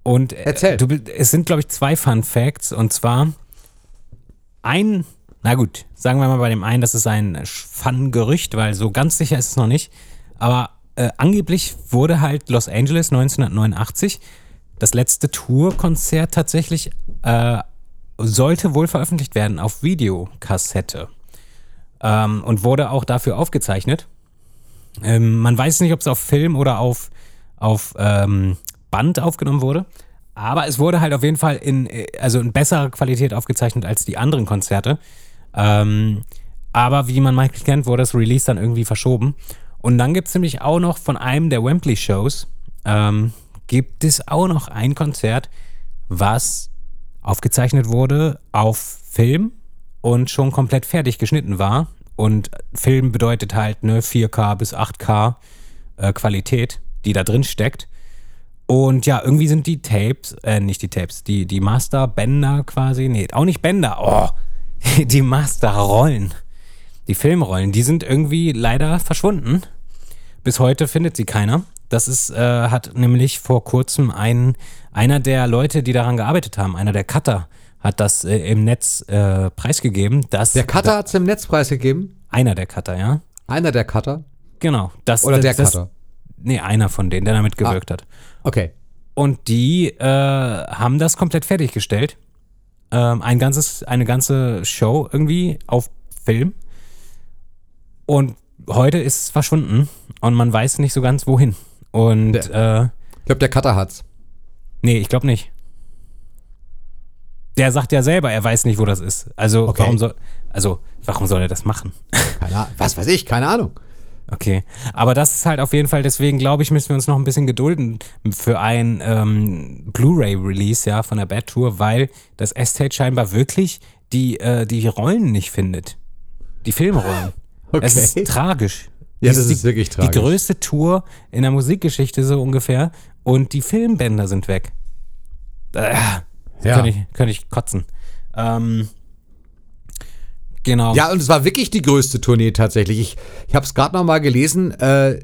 Und äh, Erzähl. Du, es sind, glaube ich, zwei Fun Facts. Und zwar ein, na gut, sagen wir mal bei dem einen, das ist ein Fun-Gerücht, weil so ganz sicher ist es noch nicht. Aber äh, angeblich wurde halt Los Angeles 1989 das letzte Tourkonzert tatsächlich äh, sollte wohl veröffentlicht werden auf Videokassette. Ähm, und wurde auch dafür aufgezeichnet. Ähm, man weiß nicht, ob es auf Film oder auf, auf ähm, Band aufgenommen wurde. Aber es wurde halt auf jeden Fall in, äh, also in besserer Qualität aufgezeichnet als die anderen Konzerte. Ähm, aber wie man Michael kennt, wurde das Release dann irgendwie verschoben. Und dann gibt es nämlich auch noch von einem der Wembley-Shows, ähm, gibt es auch noch ein Konzert, was aufgezeichnet wurde auf Film und schon komplett fertig geschnitten war. Und Film bedeutet halt ne 4K bis 8K äh, Qualität, die da drin steckt. Und ja, irgendwie sind die Tapes, äh, nicht die Tapes, die, die Masterbänder quasi, nee, auch nicht Bänder, oh, die Masterrollen, die Filmrollen, die sind irgendwie leider verschwunden. Bis heute findet sie keiner. Das ist, äh, hat nämlich vor kurzem ein, einer der Leute, die daran gearbeitet haben, einer der Cutter, hat das äh, im Netz äh, preisgegeben, dass Der Cutter hat es im Netzpreis gegeben. einer der Cutter, ja, Einer der Cutter. genau, das Oder der das, Cutter. Nee, einer von denen, der damit gewirkt hat. Okay. Und die äh, haben das komplett fertiggestellt. Ähm, ein ganzes, eine ganze Show irgendwie auf Film. Und heute ist es verschwunden und man weiß nicht so ganz wohin. Und äh, Ich glaube, der Cutter hat's. Nee, ich glaube nicht. Der sagt ja selber, er weiß nicht, wo das ist. Also Okay. warum soll, also warum soll er das machen? Keine Ahnung. Was weiß ich? Keine Ahnung. Okay, aber das ist halt auf jeden Fall, deswegen glaube ich, müssen wir uns noch ein bisschen gedulden für ein ähm, Blu-ray-Release ja, von der Bad Tour, weil das Estate scheinbar wirklich die, äh, die Rollen nicht findet. Die Filmrollen. Okay. Es ist tragisch. Ja, Die- das die, ist wirklich Die tragisch. größte Tour in der Musikgeschichte so ungefähr und die Filmbänder sind weg. Äh, Ja. könnte, ich, könnte ich kotzen. Ähm, genau. Ja, und es war wirklich die größte Tournee tatsächlich. Ich, ich habe es gerade noch mal gelesen. Äh,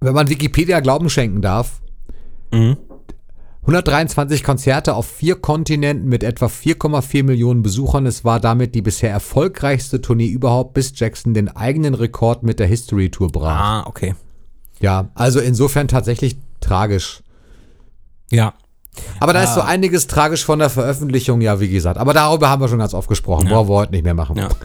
wenn man Wikipedia Glauben schenken darf, Mhm. 123 Konzerte auf vier Kontinenten mit etwa 4,4 Millionen Besuchern. Es war damit die bisher erfolgreichste Tournee überhaupt, bis Jackson den eigenen Rekord mit der History Tour brach. Ah, okay. Ja, also insofern tatsächlich tragisch. Ja. Aber da ist so Ah. einiges tragisch von der Veröffentlichung, ja, wie gesagt. Aber darüber haben wir schon ganz oft gesprochen. Ja. Wollen wir heute nicht mehr machen. Ja.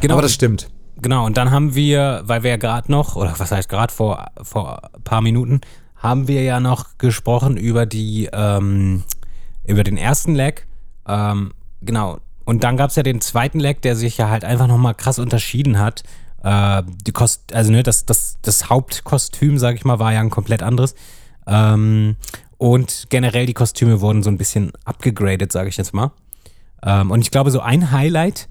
Genau, Aber das stimmt. genau. Und dann haben wir, weil wir ja gerade noch, oder was heißt gerade vor, vor ein paar Minuten, haben wir ja noch gesprochen über die, ähm, über den ersten Leg. Ähm, genau. Und dann gab es ja den zweiten Leg, der sich ja halt einfach nochmal krass unterschieden hat. Äh, die Kost, also ne, das, das, das Hauptkostüm, sag ich mal, war ja ein komplett anderes. Ähm, und generell die Kostüme wurden so ein bisschen abgegradet, sage ich jetzt mal. Ähm, und ich glaube, so ein Highlight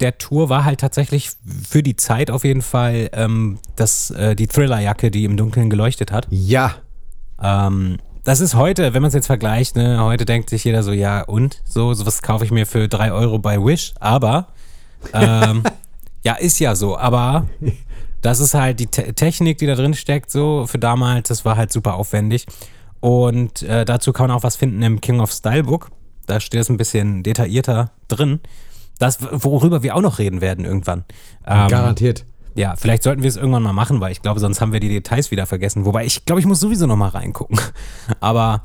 der Tour war halt tatsächlich für die Zeit auf jeden Fall ähm, das, äh, die Thriller-Jacke, die im Dunkeln geleuchtet hat. Ja. Ähm, das ist heute, wenn man es jetzt vergleicht, ne, heute denkt sich jeder so, ja und? So, sowas kaufe ich mir für drei Euro bei Wish, aber ähm, ja, ist ja so, aber das ist halt die Te Technik, die da drin steckt, so für damals, das war halt super aufwendig. Und äh, dazu kann man auch was finden im King of Style Book. Da steht es ein bisschen detaillierter drin. Das, worüber wir auch noch reden werden irgendwann. Ähm, Garantiert. ja, vielleicht sollten wir es irgendwann mal machen, weil ich glaube, sonst haben wir die Details wieder vergessen. Wobei ich glaube, ich muss sowieso noch mal reingucken. Aber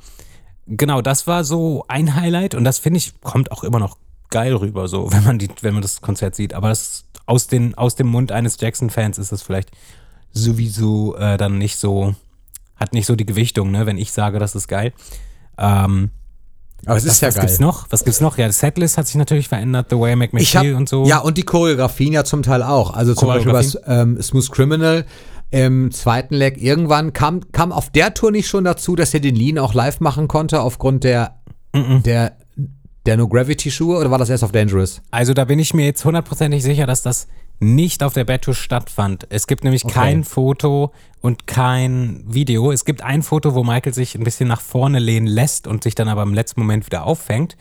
genau, das war so ein Highlight und das finde ich kommt auch immer noch geil rüber, so wenn man die, wenn man das Konzert sieht. Aber das aus den aus dem Mund eines Jackson-Fans ist das vielleicht sowieso äh, dann nicht so hat nicht so die Gewichtung, ne? Wenn ich sage, das ist geil. Ähm, Aber es ist was, ja was geil. gibt's noch? Was gibt's noch? Ja, das Setlist hat sich natürlich verändert. The Way I Make Me hab, Feel und so. Ja, und die Choreografien ja zum Teil auch. Also zum Beispiel was ähm, Smooth Criminal im zweiten Leg irgendwann kam, kam auf der Tour nicht schon dazu, dass er den Lean auch live machen konnte aufgrund der, der, der No Gravity Schuhe oder war das erst auf Dangerous? Also da bin ich mir jetzt hundertprozentig sicher, dass das nicht auf der Bad Tour stattfand. Es gibt nämlich Okay. kein Foto und kein Video. Es gibt ein Foto, wo Michael sich ein bisschen nach vorne lehnen lässt und sich dann aber im letzten Moment wieder auffängt.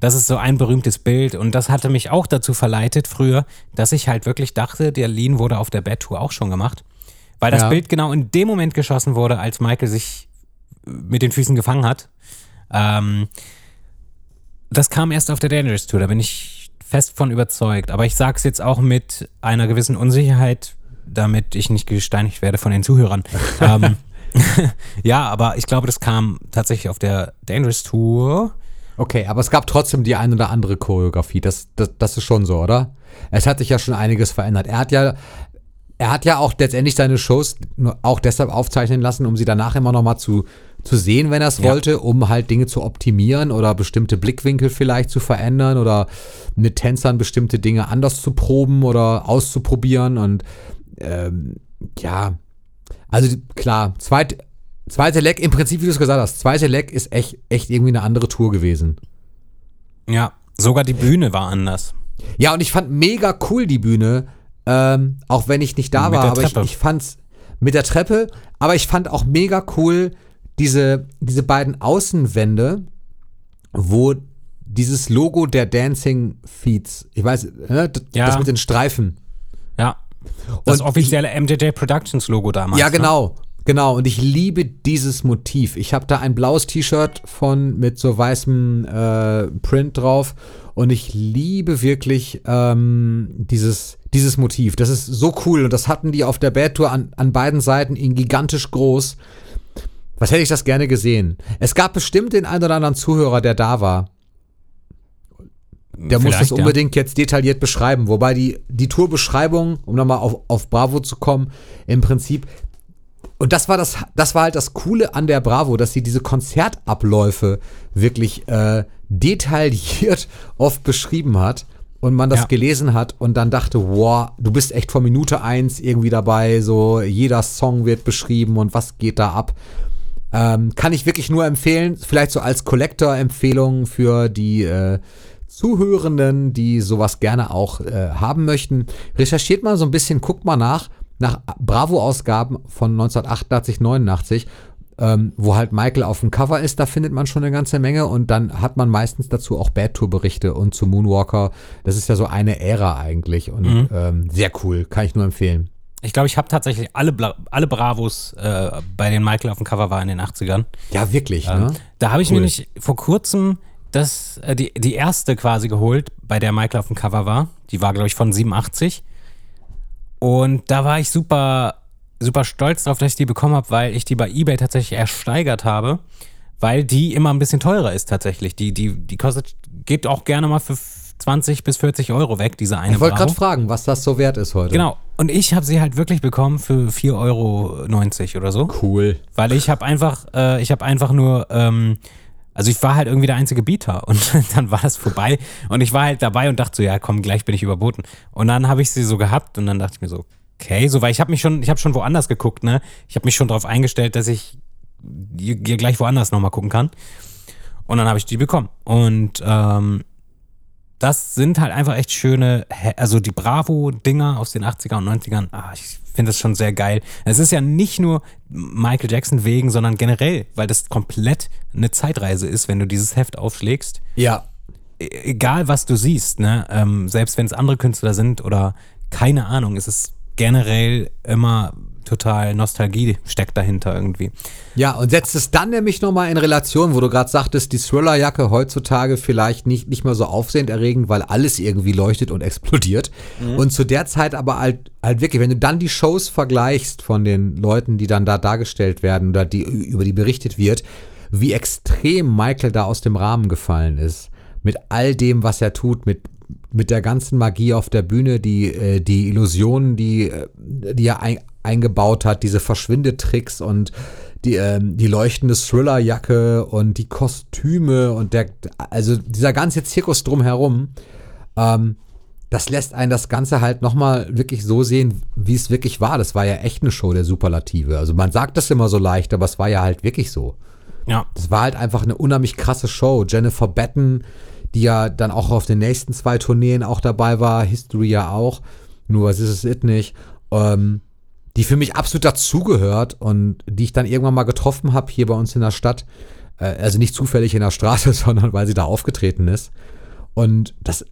Das ist so ein berühmtes Bild und das hatte mich auch dazu verleitet früher, dass ich halt wirklich dachte, der Lean wurde auf der Bad Tour auch schon gemacht. Weil das Ja. Bild genau in dem Moment geschossen wurde, als Michael sich mit den Füßen gefangen hat. Ähm, das kam erst auf der Dangerous Tour, da bin ich fest von überzeugt. Aber ich sage es jetzt auch mit einer gewissen Unsicherheit, damit ich nicht gesteinigt werde von den Zuhörern. ähm, ja, aber ich glaube, das kam tatsächlich auf der Dangerous Tour. Okay, aber es gab trotzdem die ein oder andere Choreografie. Das, das, das ist schon so, oder? Es hat sich ja schon einiges verändert. Er hat ja, er hat ja auch letztendlich seine Shows nur auch deshalb aufzeichnen lassen, um sie danach immer noch mal zu, zu sehen, wenn er es Ja. wollte, um halt Dinge zu optimieren oder bestimmte Blickwinkel vielleicht zu verändern oder mit Tänzern bestimmte Dinge anders zu proben oder auszuprobieren. Und ähm, ja, also klar, zweit, zweite Leck, im Prinzip, wie du es gesagt hast, zweite Leck ist echt, echt irgendwie eine andere Tour gewesen. Ja, sogar die Bühne war anders. Ja, und ich fand mega cool die Bühne, ähm, auch wenn ich nicht da Mit war, aber ich, ich fand's mit der Treppe, aber ich fand auch mega cool diese, diese beiden Außenwände, wo dieses Logo der Dancing Feeds, ich weiß, ne, Ja. das mit den Streifen. Ja. Das Und offizielle MJJ Productions Logo damals. Ja, ne? Genau. Und ich liebe dieses Motiv. Ich habe da ein blaues T-Shirt von mit so weißem äh, Print drauf und ich liebe wirklich ähm, dieses, dieses Motiv. Das ist so cool und das hatten die auf der Bad Tour an, an beiden Seiten in gigantisch groß. Was hätte ich das gerne gesehen? Es gab bestimmt den einen oder anderen Zuhörer, der da war. Der muss das Vielleicht, ja. unbedingt jetzt detailliert beschreiben. Wobei die, die Tourbeschreibung, um nochmal auf, auf Bravo zu kommen, im Prinzip. Und das war das, das war halt das Coole an der Bravo, dass sie diese Konzertabläufe wirklich äh, detailliert oft beschrieben hat und man das Ja. gelesen hat und dann dachte, wow, du bist echt von Minute eins irgendwie dabei, so jeder Song wird beschrieben und was geht da ab. Ähm, kann ich wirklich nur empfehlen, vielleicht so als Collector-Empfehlung für die äh, Zuhörenden, die sowas gerne auch äh, haben möchten. Recherchiert mal so ein bisschen, guckt mal nach, nach Bravo-Ausgaben von 1988, 89. ähm, wo halt Michael auf dem Cover ist, da findet man schon eine ganze Menge und dann hat man meistens dazu auch Bad Tour Berichte und zu Moonwalker. Das ist ja so eine Ära eigentlich und Mhm. ähm, sehr cool, kann ich nur empfehlen. Ich glaube, ich habe tatsächlich alle, Bla alle Bravos, äh, bei denen Michael auf dem Cover war in den 80ern. Ja, wirklich, Ähm, ne? Da habe ich Cool. mir nicht vor kurzem das, äh, die, die erste quasi geholt, bei der Michael auf dem Cover war. Die war, glaube ich, von 87. Und da war ich super, super stolz drauf, dass ich die bekommen habe, weil ich die bei Ebay tatsächlich ersteigert habe, weil die immer ein bisschen teurer ist tatsächlich. Die, die, die kostet, geht auch gerne mal für 20 bis 40 Euro weg, diese eine Ich wollte gerade fragen, was das so wert ist heute. Genau. Und ich habe sie halt wirklich bekommen für 4,90 Euro oder so. Cool. Weil ich habe einfach, äh, ich habe einfach nur, ähm, also ich war halt irgendwie der einzige Bieter und dann war das vorbei und ich war halt dabei und dachte so, ja komm, gleich bin ich überboten. Und dann habe ich sie so gehabt und dann dachte ich mir so, okay, so, weil ich habe mich schon, ich habe schon woanders geguckt, ne? Ich habe mich schon darauf eingestellt, dass ich hier gleich woanders nochmal gucken kann. Und dann habe ich die bekommen. Und ähm, das sind halt einfach echt schöne, also die Bravo-Dinger aus den 80er und 90ern. Ah, ich finde das schon sehr geil. Es ist ja nicht nur Michael Jackson wegen, sondern generell, weil das komplett eine Zeitreise ist, wenn du dieses Heft aufschlägst. Ja, E egal, was du siehst, ne? ähm, selbst wenn es andere Künstler sind oder keine Ahnung, es ist generell immer total Nostalgie steckt dahinter irgendwie. Ja, und setzt es dann nämlich nochmal in Relation, wo du gerade sagtest, die Thriller-Jacke heutzutage vielleicht nicht, nicht mehr so aufsehenderregend, weil alles irgendwie leuchtet und explodiert. Und zu der Zeit aber halt, halt wirklich, wenn du dann die Shows vergleichst von den Leuten, die dann da dargestellt werden oder die, über die berichtet wird, wie extrem Michael da aus dem Rahmen gefallen ist. Mit all dem, was er tut, mit mit der ganzen Magie auf der Bühne, die, äh, die Illusionen, die, äh, die er eingebaut hat, diese Verschwindetricks und die, ähm, die leuchtende Thriller-Jacke und die Kostüme und der, also dieser ganze Zirkus drumherum, ähm, das lässt einen das Ganze halt nochmal wirklich so sehen, wie es wirklich war. Das war ja echt eine Show der Superlative. Also man sagt das immer so leicht, aber es war ja halt wirklich so. Ja. Das war halt einfach eine unheimlich krasse Show. Jennifer Batten, die ja dann auch auf den nächsten zwei Tourneen auch dabei war, History ja auch, nur This Is It nicht, ähm, die für mich absolut dazugehört und die ich dann irgendwann mal getroffen habe hier bei uns in der Stadt. Äh, also nicht zufällig in der Straße, sondern weil sie da aufgetreten ist. Und das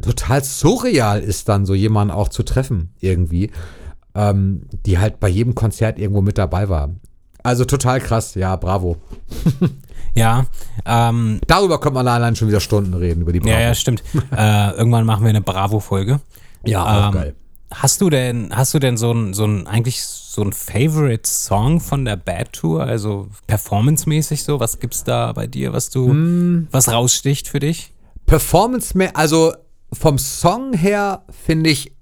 total surreal ist dann, so jemanden auch zu treffen irgendwie, ähm, die halt bei jedem Konzert irgendwo mit dabei war. Also total krass, ja, bravo. Ja, ähm, Darüber könnte man allein schon wieder Stunden reden, über die Bravo. ja, ja, stimmt. äh, irgendwann machen wir eine Bravo-Folge. Ja, auch Ähm, geil. Hast du denn, hast du denn so ein, so ein, eigentlich so ein Favorite Song von der Bad Tour? Also performancemäßig so? Was gibt's da bei dir, was du, Hm. was raussticht für dich? Performance also vom Song her finde ich,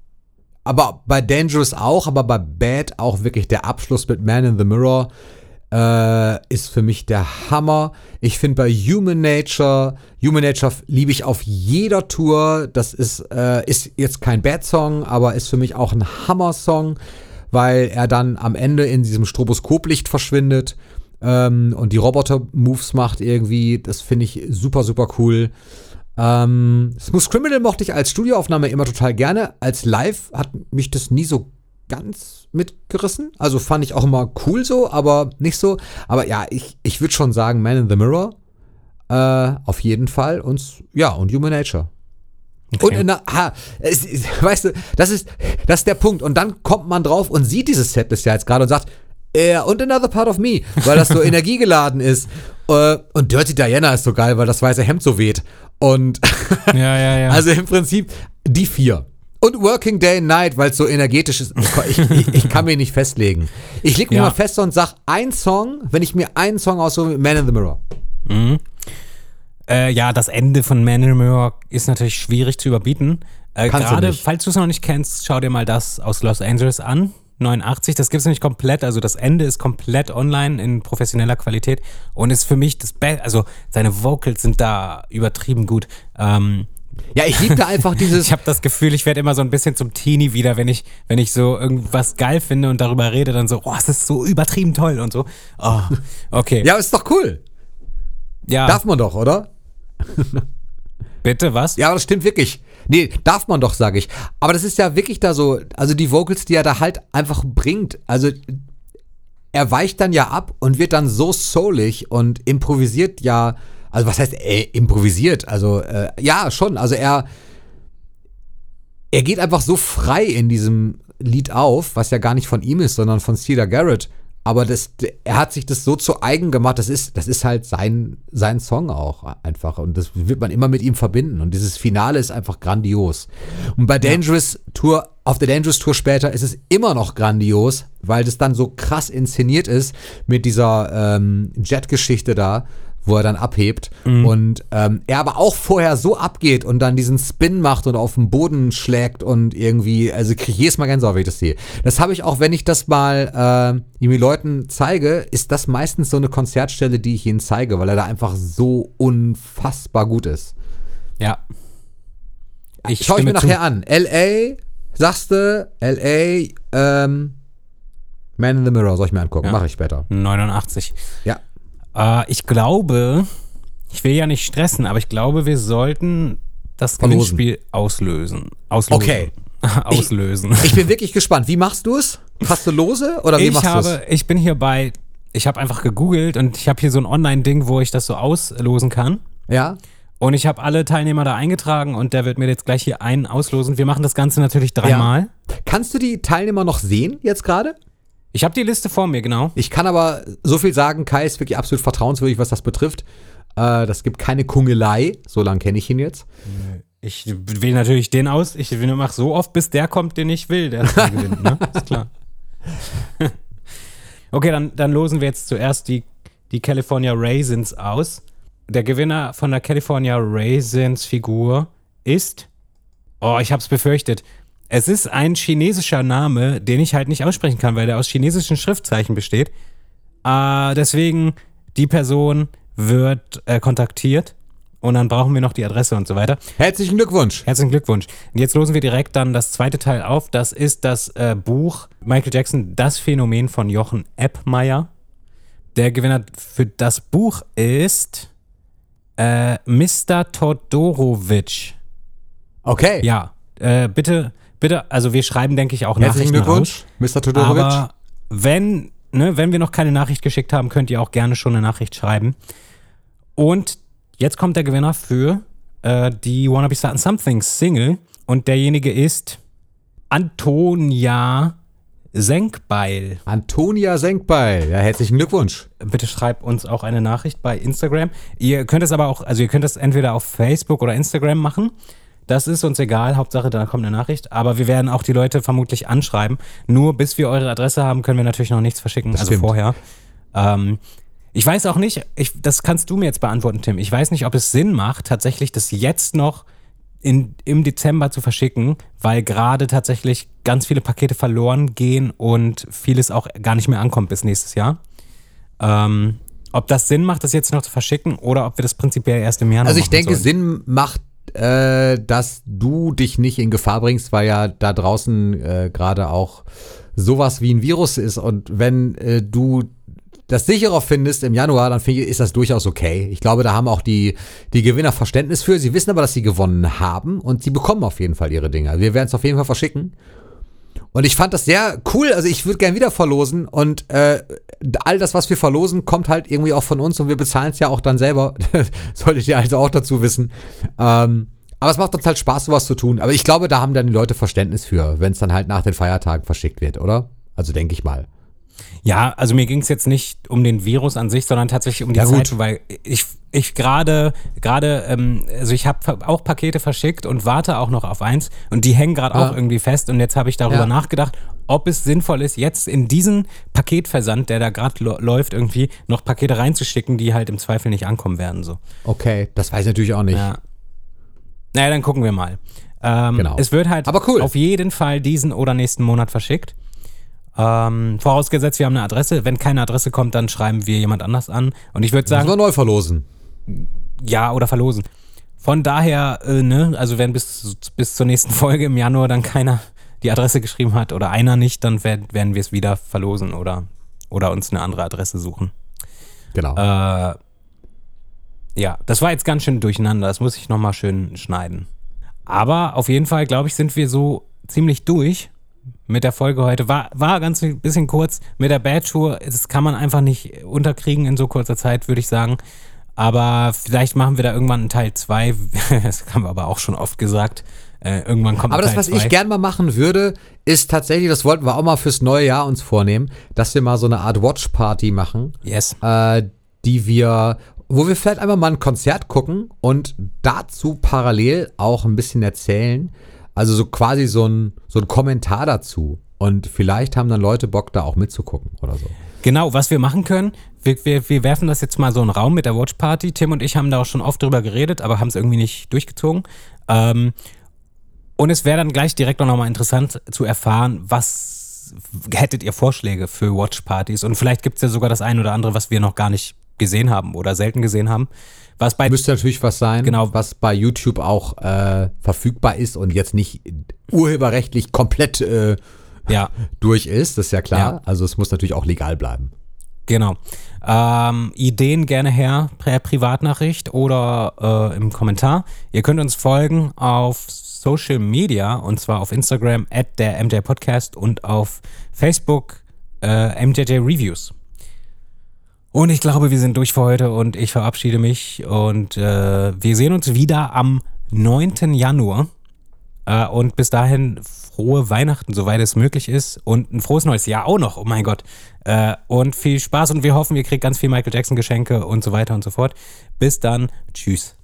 aber bei Dangerous auch, aber bei Bad auch wirklich der Abschluss mit Man in the Mirror äh, ist für mich der Hammer. Ich finde bei Human Nature, Human Nature liebe ich auf jeder Tour. Das ist, äh, ist jetzt kein Bad-Song, aber ist für mich auch ein Hammer-Song, weil er dann am Ende in diesem Stroboskoplicht verschwindet ähm, und die Roboter-Moves macht irgendwie. Das finde ich super, super cool. Ähm, Smooth Criminal mochte ich als Studioaufnahme immer total gerne. Als Live hat mich das nie so ganz mitgerissen. Also fand ich auch immer cool so, aber nicht so. Aber ja, ich, ich würde schon sagen, Man in the Mirror. Äh, auf jeden Fall. Und ja, und Human Nature. Und in der, ha, es, weißt du, das ist, das ist der Punkt. Und dann kommt man drauf und sieht dieses Set das ja jetzt gerade und sagt, äh, und Another Part of Me, weil das so energiegeladen ist. Äh, und Dirty Diana ist so geil, weil das weiße Hemd so weht. Und Ja, ja, ja. also im Prinzip die vier. Und Working Day and Night, weil es so energetisch ist. Ich, ich, ich kann mir nicht festlegen. Ich leg mich Ja. mal fest und sag, ein Song, wenn ich mir einen Song aussuche, Man in the Mirror. Äh, ja, das Ende von Man in the Mirror ist natürlich schwierig zu überbieten. Äh, Kannst du Gerade, nicht. falls du es noch nicht kennst, schau dir mal das aus Los Angeles an. 89, das gibt es nämlich komplett, also das Ende ist komplett online in professioneller Qualität und ist für mich das Beste, also seine Vocals sind da übertrieben gut. Ähm, Ja, ich liebte einfach dieses. ich habe das Gefühl, ich werde immer so ein bisschen zum Teenie wieder, wenn ich, wenn ich so irgendwas geil finde und darüber rede, dann so, oh, es ist so übertrieben toll und so. Oh, okay. ja, ist doch cool. ja Darf man doch, oder? bitte, was? Ja, das stimmt wirklich. Nee, darf man doch, sage ich. Aber das ist ja wirklich da so, also die Vocals, die er da halt einfach bringt. Also er weicht dann ja ab und wird dann so soulig und improvisiert ja, also was heißt äh, improvisiert? Also äh, ja, schon, also er er geht einfach so frei in diesem Lied auf, was ja gar nicht von ihm ist, sondern von Cedar Garrett. Aber das, er hat sich das so zu eigen gemacht. Das ist, das ist halt sein, sein Song auch einfach. Und das wird man immer mit ihm verbinden. Und dieses Finale ist einfach grandios. Und bei Dangerous Tour, auf der Dangerous Tour später ist es immer noch grandios, weil das dann so krass inszeniert ist mit dieser ähm, Jet-Geschichte da wo er dann abhebt und ähm, er aber auch vorher so abgeht und dann diesen Spin macht und auf den Boden schlägt und irgendwie, also kriege ich jedes Mal Gänsehaut, wenn ich das sehe. Das habe ich auch, wenn ich das mal äh, irgendwie Leuten zeige, ist das meistens so eine Konzertstelle, die ich ihnen zeige, weil er da einfach so unfassbar gut ist. Ja. Ich Schau ich mir stimme zu. nachher an. L.A., sagst du, L.A., ähm, Man in the Mirror, soll ich mir angucken. Ja. Mache ich später. 89. Ja. Äh, ich glaube, ich will ja nicht stressen, aber ich glaube, wir sollten das Verlosen. Gewinnspiel auslösen. auslösen. Okay. auslösen. Ich bin wirklich gespannt. Wie machst du es? Hast du lose oder wie Ich, machst du es? ich bin hier bei, ich habe einfach gegoogelt und ich habe hier so ein Online-Ding, wo ich das so auslosen kann. Ja? Und ich habe alle Teilnehmer da eingetragen und der wird mir jetzt gleich hier einen auslosen. Wir machen das Ganze natürlich dreimal. Kannst du die Teilnehmer noch sehen jetzt gerade? Ich habe die Liste vor mir, genau. Ich kann aber so viel sagen, Kai ist wirklich absolut vertrauenswürdig, was das betrifft. Äh, das gibt keine Kungelei, so lange kenne ich ihn jetzt. Ich wähle natürlich den aus. Ich mache so oft, bis der kommt, den ich will, der gewinnt. Ne? Ist klar. okay, dann, dann losen wir jetzt zuerst die, die California Raisins aus. Der Gewinner von der California Raisins Figur ist. Oh, ich hab's befürchtet. Es ist ein chinesischer Name, den ich halt nicht aussprechen kann, weil der aus chinesischen Schriftzeichen besteht. Äh, deswegen, die Person wird äh, kontaktiert und dann brauchen wir noch die Adresse und so weiter. Herzlichen Glückwunsch. Herzlichen Glückwunsch. Und jetzt losen wir direkt dann das zweite Teil auf. Das ist das äh, Buch Michael Jackson, das Phänomen von Jochen Eppmeier. Der Gewinner für das Buch ist äh, Mr. Todorovic. Okay. Ja, äh, bitte, bitte, also wir schreiben, denke ich, auch Herzlichen Nachrichten Glückwunsch, raus. Mr. Todorovic. Aber wenn, ne, wenn wir noch keine Nachricht geschickt haben, könnt ihr auch gerne schon eine Nachricht schreiben. Und jetzt kommt der Gewinner für äh, die Wanna Be Starting Something Single. Und derjenige ist Antonia Senkbeil. Antonia Senkbeil. Ja, herzlichen Glückwunsch. Bitte schreibt uns auch eine Nachricht bei Instagram. Ihr könnt es aber auch, also ihr könnt das entweder auf Facebook oder Instagram machen. Das ist uns egal, Hauptsache da kommt eine Nachricht. Aber wir werden auch die Leute vermutlich anschreiben. Nur bis wir eure Adresse haben, können wir natürlich noch nichts verschicken, also stimmt. vorher. Ähm, ich weiß auch nicht, ich, das kannst du mir jetzt beantworten, Tim. Ich weiß nicht, ob es Sinn macht, tatsächlich das jetzt noch in, im Dezember zu verschicken, weil gerade tatsächlich ganz viele Pakete verloren gehen und vieles auch gar nicht mehr ankommt bis nächstes Jahr. Ähm, ob das Sinn macht, das jetzt noch zu verschicken oder ob wir das prinzipiell erst im Januar Also ich machen denke, sollen. Sinn macht, äh, dass du dich nicht in Gefahr bringst, weil ja da draußen äh, gerade auch sowas wie ein Virus ist. Und wenn äh, du das sicherer findest im Januar, dann ich, ist das durchaus okay. Ich glaube, da haben auch die, die Gewinner Verständnis für. Sie wissen aber, dass sie gewonnen haben und sie bekommen auf jeden Fall ihre Dinger. Wir werden es auf jeden Fall verschicken. Und ich fand das sehr cool. Also ich würde gern wieder verlosen und äh, all das, was wir verlosen, kommt halt irgendwie auch von uns und wir bezahlen es ja auch dann selber. Solltet ihr also auch dazu wissen. Ähm, aber es macht uns halt Spaß, sowas zu tun. Aber ich glaube, da haben dann die Leute Verständnis für, wenn es dann halt nach den Feiertagen verschickt wird, oder? Also denke ich mal. Ja, also mir ging es jetzt nicht um den Virus an sich, sondern tatsächlich um die Ja, gut. Zeit, weil ich, ich gerade, gerade, ähm, also ich habe auch Pakete verschickt und warte auch noch auf eins und die hängen gerade Ja. auch irgendwie fest und jetzt habe ich darüber Ja. nachgedacht, ob es sinnvoll ist, jetzt in diesen Paketversand, der da gerade läuft, irgendwie noch Pakete reinzuschicken, die halt im Zweifel nicht ankommen werden. So. Okay, das weiß ich natürlich auch nicht. Ja. Naja, dann gucken wir mal. Ähm, Genau. Es wird halt Aber cool. auf jeden Fall diesen oder nächsten Monat verschickt. Ähm, vorausgesetzt, wir haben eine Adresse. Wenn keine Adresse kommt, dann schreiben wir jemand anders an. Und ich würde Müssen sagen, wir neu verlosen. ja oder verlosen. Von daher, äh, ne, also wenn bis, bis zur nächsten Folge im Januar dann keiner die Adresse geschrieben hat oder einer nicht, dann werd, werden wir es wieder verlosen oder, oder uns eine andere Adresse suchen. Genau. Äh, ja, das war jetzt ganz schön durcheinander. Das muss ich nochmal schön schneiden. Aber auf jeden Fall, glaube ich, sind wir so ziemlich durch mit der Folge heute. War, war ganz ein bisschen kurz mit der Badge-Tour. Das kann man einfach nicht unterkriegen in so kurzer Zeit, würde ich sagen. Aber vielleicht machen wir da irgendwann einen Teil 2. Das haben wir aber auch schon oft gesagt. Äh, irgendwann kommt Aber ein das, Teil was zwei. ich gern mal machen würde, ist tatsächlich, das wollten wir auch mal fürs neue Jahr uns vornehmen, dass wir mal so eine Art Watch-Party machen, Yes. äh, die wir, wo wir vielleicht einfach mal ein Konzert gucken und dazu parallel auch ein bisschen erzählen. Also so quasi so ein, so ein Kommentar dazu. Und vielleicht haben dann Leute Bock, da auch mitzugucken oder so. Genau, was wir machen können, wir, wir, wir werfen das jetzt mal so in den Raum mit der Watch Party. Tim und ich haben da auch schon oft drüber geredet, aber haben es irgendwie nicht durchgezogen. Ähm, und es wäre dann gleich direkt auch nochmal interessant zu erfahren, was hättet ihr Vorschläge für Watch Partys? Und vielleicht gibt es ja sogar das ein oder andere, was wir noch gar nicht gesehen haben oder selten gesehen haben. Was bei Müsste natürlich was sein, Genau. was bei YouTube auch äh, verfügbar ist und jetzt nicht urheberrechtlich komplett äh, ja, durch ist, das ist ja klar. Ja. Also es muss natürlich auch legal bleiben. Genau. Ähm, Ideen gerne her per Privatnachricht oder äh, im Kommentar. Ihr könnt uns folgen auf Social Media und zwar auf Instagram at der MJ Podcast und auf Facebook äh, MJJ Reviews. Und ich glaube, wir sind durch für heute und ich verabschiede mich und äh, wir sehen uns wieder am 9. Januar. Äh, und bis dahin frohe Weihnachten, soweit es möglich ist. Und ein frohes neues Jahr auch noch, oh mein Gott. Äh, und viel Spaß und wir hoffen, ihr kriegt ganz viel Michael Jackson Geschenke und so weiter und so fort. Bis dann. Tschüss.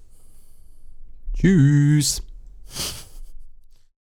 Tschüss.